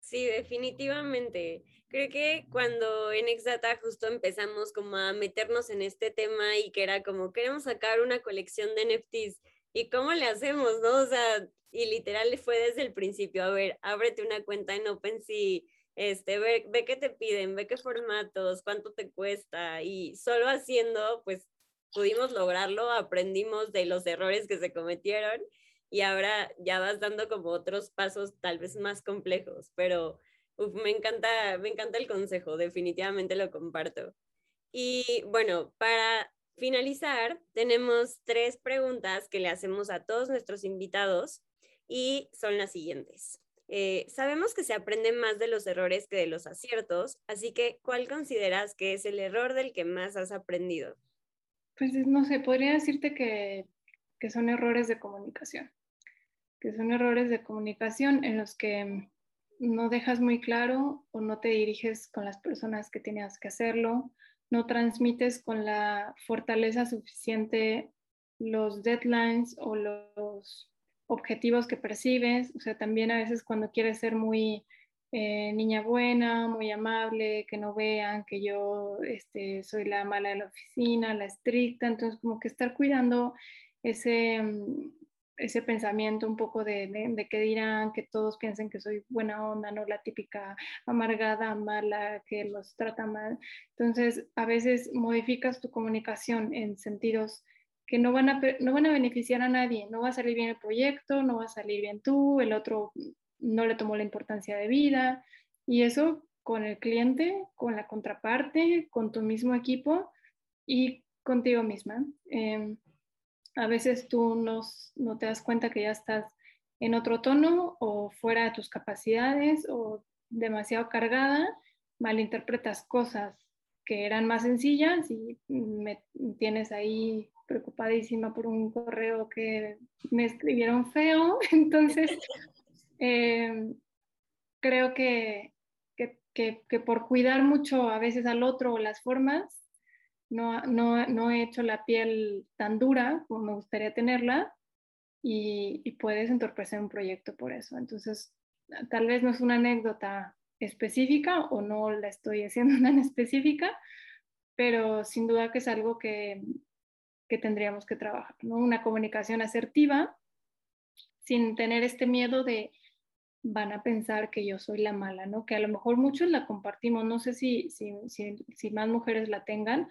Sí, definitivamente. Creo que cuando en Exdata justo empezamos como a meternos en este tema y que era como queremos sacar una colección de NFTs y cómo le hacemos, ¿no? O sea, y literal fue desde el principio, a ver, ábrete una cuenta en OpenSea, este, ve, ve qué te piden, ve qué formatos, cuánto te cuesta y solo haciendo, pues pudimos lograrlo, aprendimos de los errores que se cometieron y ahora ya vas dando como otros pasos tal vez más complejos, pero me encanta, me encanta el consejo, definitivamente lo comparto. Y bueno, para finalizar, tenemos tres preguntas que le hacemos a todos nuestros invitados y son las siguientes. Eh, sabemos que se aprende más de los errores que de los aciertos, así que ¿cuál consideras que es el error del que más has aprendido? Pues no sé, podría decirte que, que son errores de comunicación, que son errores de comunicación en los que no dejas muy claro o no te diriges con las personas que tenías que hacerlo, no transmites con la fortaleza suficiente los deadlines o los objetivos que percibes, o sea, también a veces cuando quieres ser muy eh, niña buena, muy amable, que no vean que yo este, soy la mala de la oficina, la estricta, entonces como que estar cuidando ese, mm, ese pensamiento un poco de, de, que dirán, que todos piensen que soy buena onda, no la típica amargada, mala, que los trata mal. Entonces, a veces modificas tu comunicación en sentidos que no van, a, no van a beneficiar a nadie, no va a salir bien el proyecto, no va a salir bien tú, el otro no le tomó la importancia de vida y eso con el cliente, con la contraparte, con tu mismo equipo y contigo misma. Em, a veces tú no, no te das cuenta que ya estás en otro tono o fuera de tus capacidades o demasiado cargada, malinterpretas cosas que eran más sencillas y me tienes ahí preocupadísima por un correo que me escribieron feo. Entonces, Em, creo que, que, que, por cuidar mucho a veces al otro o las formas, no, no, no, he hecho la piel tan dura como me gustaría tenerla y, puedes entorpecer un proyecto por eso. Entonces, tal vez no es una anécdota específica o no la estoy haciendo tan específica, pero sin duda que es algo que, que tendríamos que trabajar, ¿no? Una comunicación asertiva sin tener este miedo de van a pensar que yo soy la mala, ¿no? Que a lo mejor muchos la compartimos, no sé si, si, si, más mujeres la tengan.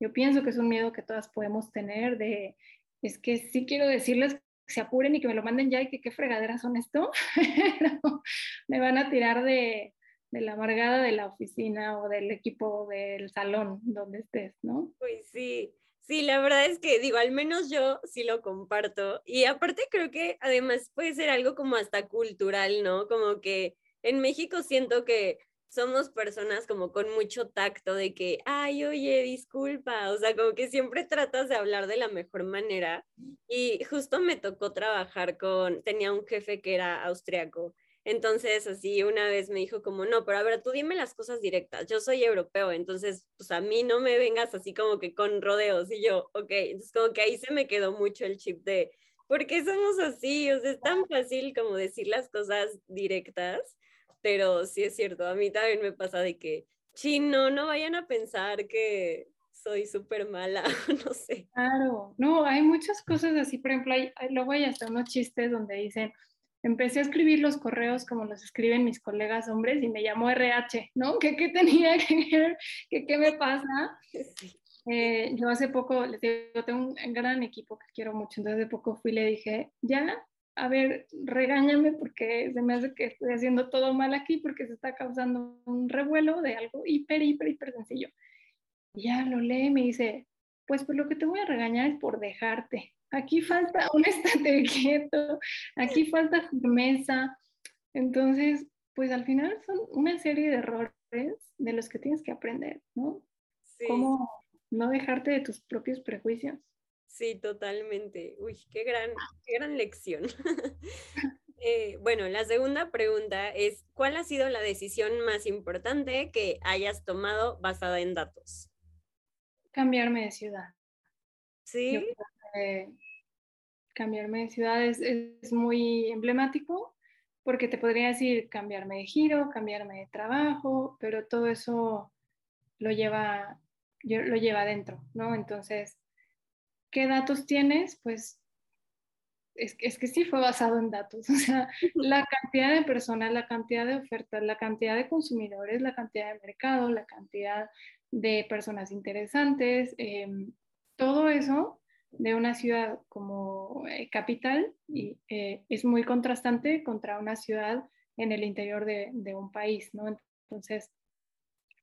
Yo pienso que es un miedo que todas podemos tener de, es que sí quiero decirles que se apuren y que me lo manden ya y que qué fregaderas son esto, me van a tirar de, de la amargada de la oficina o del equipo del salón donde estés, ¿no? Pues sí, Sí, la verdad es que digo, al menos yo sí lo comparto. Y aparte creo que además puede ser algo como hasta cultural, ¿no? Como que en México siento que somos personas como con mucho tacto de que, ay, oye, disculpa, o sea, como que siempre tratas de hablar de la mejor manera. Y justo me tocó trabajar con, tenía un jefe que era austriaco entonces, así una vez me dijo como, no, pero a ver, tú dime las cosas directas, yo soy europeo, entonces, pues a mí no me vengas así como que con rodeos. Y yo, ok, entonces como que ahí se me quedó mucho el chip de, ¿por qué somos así? O sea, es tan fácil como decir las cosas directas, pero sí es cierto, a mí también me pasa de que, chino, no vayan a pensar que soy súper mala, no sé. Claro, no, hay muchas cosas así, por ejemplo, hay, luego hay hasta unos chistes donde dicen, empecé a escribir los correos como los escriben mis colegas hombres y me llamó RH, ¿no? ¿Qué, qué tenía que ver? ¿Qué, ¿Qué, me pasa? Eh, yo hace poco, les digo, tengo un gran equipo que quiero mucho, entonces hace poco fui y le dije, ya, a ver, regáñame porque se me hace que estoy haciendo todo mal aquí porque se está causando un revuelo de algo hiper, hiper, hiper sencillo. Y ya lo lee y me dice, pues, pues lo que te voy a regañar es por dejarte aquí falta un estate quieto, aquí falta firmeza. Entonces, pues al final son una serie de errores de los que tienes que aprender, ¿no? Sí. Cómo no dejarte de tus propios prejuicios. Sí, totalmente. Uy, qué gran, qué gran lección. Eh, bueno, la segunda pregunta es, ¿cuál ha sido la decisión más importante que hayas tomado basada en datos? Cambiarme de ciudad. Sí. cambiarme de ciudad es, es, muy emblemático porque te podría decir cambiarme de giro, cambiarme de trabajo, pero todo eso lo lleva, lo lleva adentro, ¿no? Entonces, ¿qué datos tienes? Pues es, es, que sí fue basado en datos, o sea, la cantidad de personas, la cantidad de ofertas, la cantidad de consumidores, la cantidad de mercado, la cantidad de personas interesantes, em, todo eso de una ciudad como eh, capital y, eh, es muy contrastante contra una ciudad en el interior de, de, un país, ¿no? Entonces,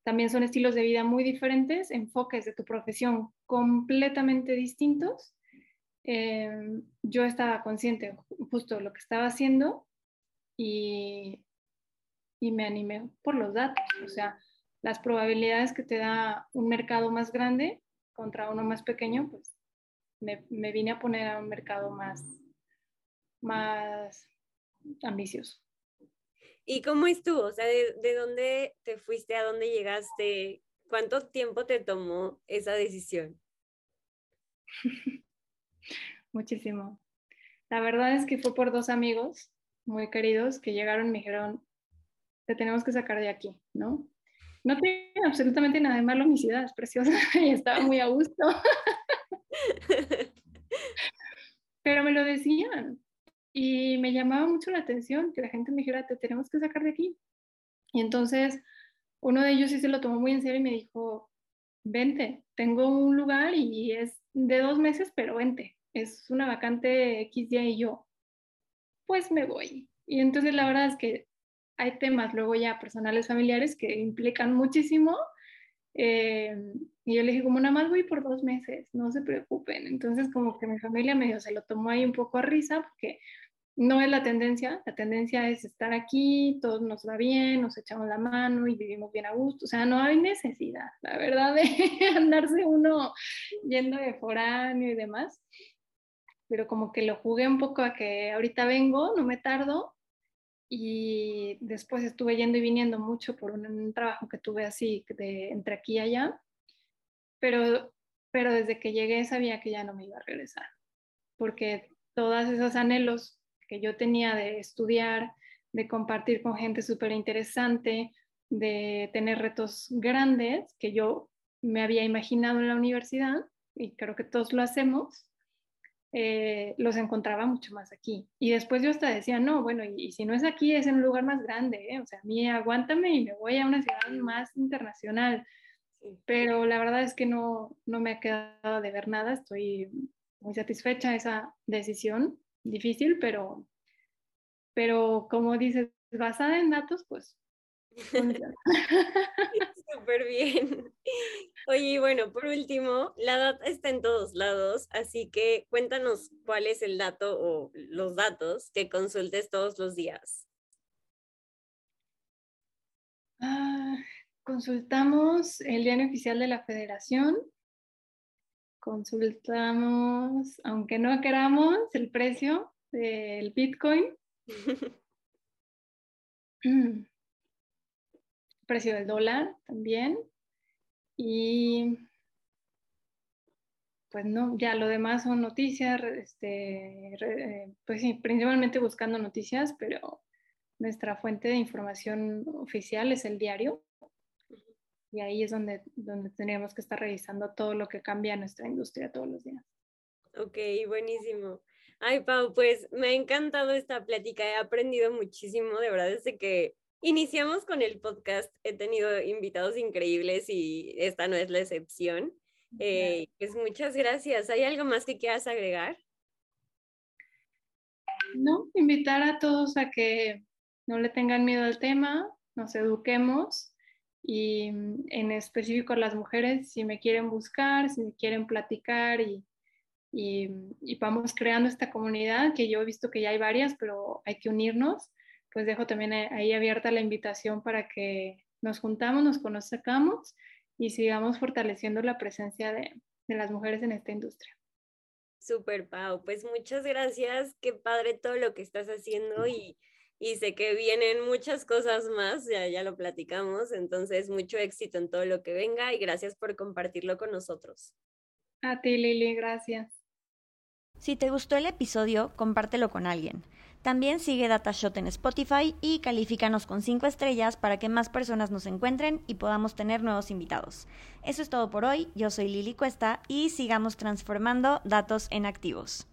también son estilos de vida muy diferentes, enfoques de tu profesión completamente distintos Em, yo estaba consciente justo de lo que estaba haciendo y, y me animé por los datos. O sea, las probabilidades que te da un mercado más grande contra uno más pequeño, pues me, me vine a poner a un mercado más, más ambicioso. ¿Y cómo estuvo? O sea, ¿de, ¿de, dónde te fuiste? ¿A dónde llegaste? ¿Cuánto tiempo te tomó esa decisión? muchísimo. La verdad es que fue por dos amigos muy queridos que llegaron y me dijeron, te tenemos que sacar de aquí, ¿no? No tiene absolutamente nada de malo mi ciudad, es preciosa y estaba muy a gusto. Pero me lo decían y me llamaba mucho la atención que la gente me dijera, te tenemos que sacar de aquí. Y entonces uno de ellos sí se lo tomó muy en serio y me dijo, vente, tengo un lugar y es de dos meses, pero vente es una vacante X día y yo, pues me voy. Y entonces la verdad es que hay temas luego ya personales familiares que implican muchísimo. Eh, y yo le dije, como nada más voy por dos meses, no se preocupen. Entonces como que mi familia medio se lo tomó ahí un poco a risa porque no es la tendencia, la tendencia es estar aquí, todo nos va bien, nos echamos la mano y vivimos bien a gusto. O sea, no hay necesidad, la verdad, de andarse uno yendo de foráneo y demás pero como que lo jugué un poco a que ahorita vengo, no me tardo, y después estuve yendo y viniendo mucho por un, trabajo que tuve así de entre aquí y allá, pero, pero desde que llegué sabía que ya no me iba a regresar, porque todos esos anhelos que yo tenía de estudiar, de compartir con gente súper interesante, de tener retos grandes que yo me había imaginado en la universidad, y creo que todos lo hacemos, eh, los encontraba mucho más aquí. Y después yo hasta decía, no, bueno, y, si no es aquí, es en un lugar más grande, ¿eh? o sea, a mí aguántame y me voy a una ciudad más internacional. Pero la verdad es que no, no me ha quedado de ver nada, estoy muy satisfecha de esa decisión, difícil, pero, pero como dices, basada en datos, pues Súper bien. Oye, bueno, por último, la data está en todos lados, así que cuéntanos cuál es el dato o los datos que consultes todos los días. Ah, consultamos el diario oficial de la federación, consultamos, aunque no queramos, el precio del Bitcoin. precio del dólar también. Y pues no, ya lo demás son noticias, este, pues sí, principalmente buscando noticias, pero nuestra fuente de información oficial es el diario. Y ahí es donde, donde tendríamos que estar revisando todo lo que cambia nuestra industria todos los días. Ok, buenísimo. Ay, Pau, pues me ha encantado esta plática, he aprendido muchísimo, de verdad, desde que Iniciamos con el podcast, he tenido invitados increíbles y esta no es la excepción. Eh, pues muchas gracias. ¿Hay algo más que quieras agregar? No, invitar a todos a que no le tengan miedo al tema, nos eduquemos y en específico las mujeres, si me quieren buscar, si me quieren platicar y, y, y vamos creando esta comunidad, que yo he visto que ya hay varias, pero hay que unirnos pues dejo también ahí abierta la invitación para que nos juntamos, nos conozcamos y sigamos fortaleciendo la presencia de, de las mujeres en esta industria. Super, Pau. Pues muchas gracias. Qué padre todo lo que estás haciendo y, y sé que vienen muchas cosas más, ya, ya lo platicamos. Entonces, mucho éxito en todo lo que venga y gracias por compartirlo con nosotros. A ti, Lili, gracias. Si te gustó el episodio, compártelo con alguien. También sigue Datashot en Spotify y califícanos con 5 estrellas para que más personas nos encuentren y podamos tener nuevos invitados. Eso es todo por hoy. Yo soy Lili Cuesta y sigamos transformando datos en activos.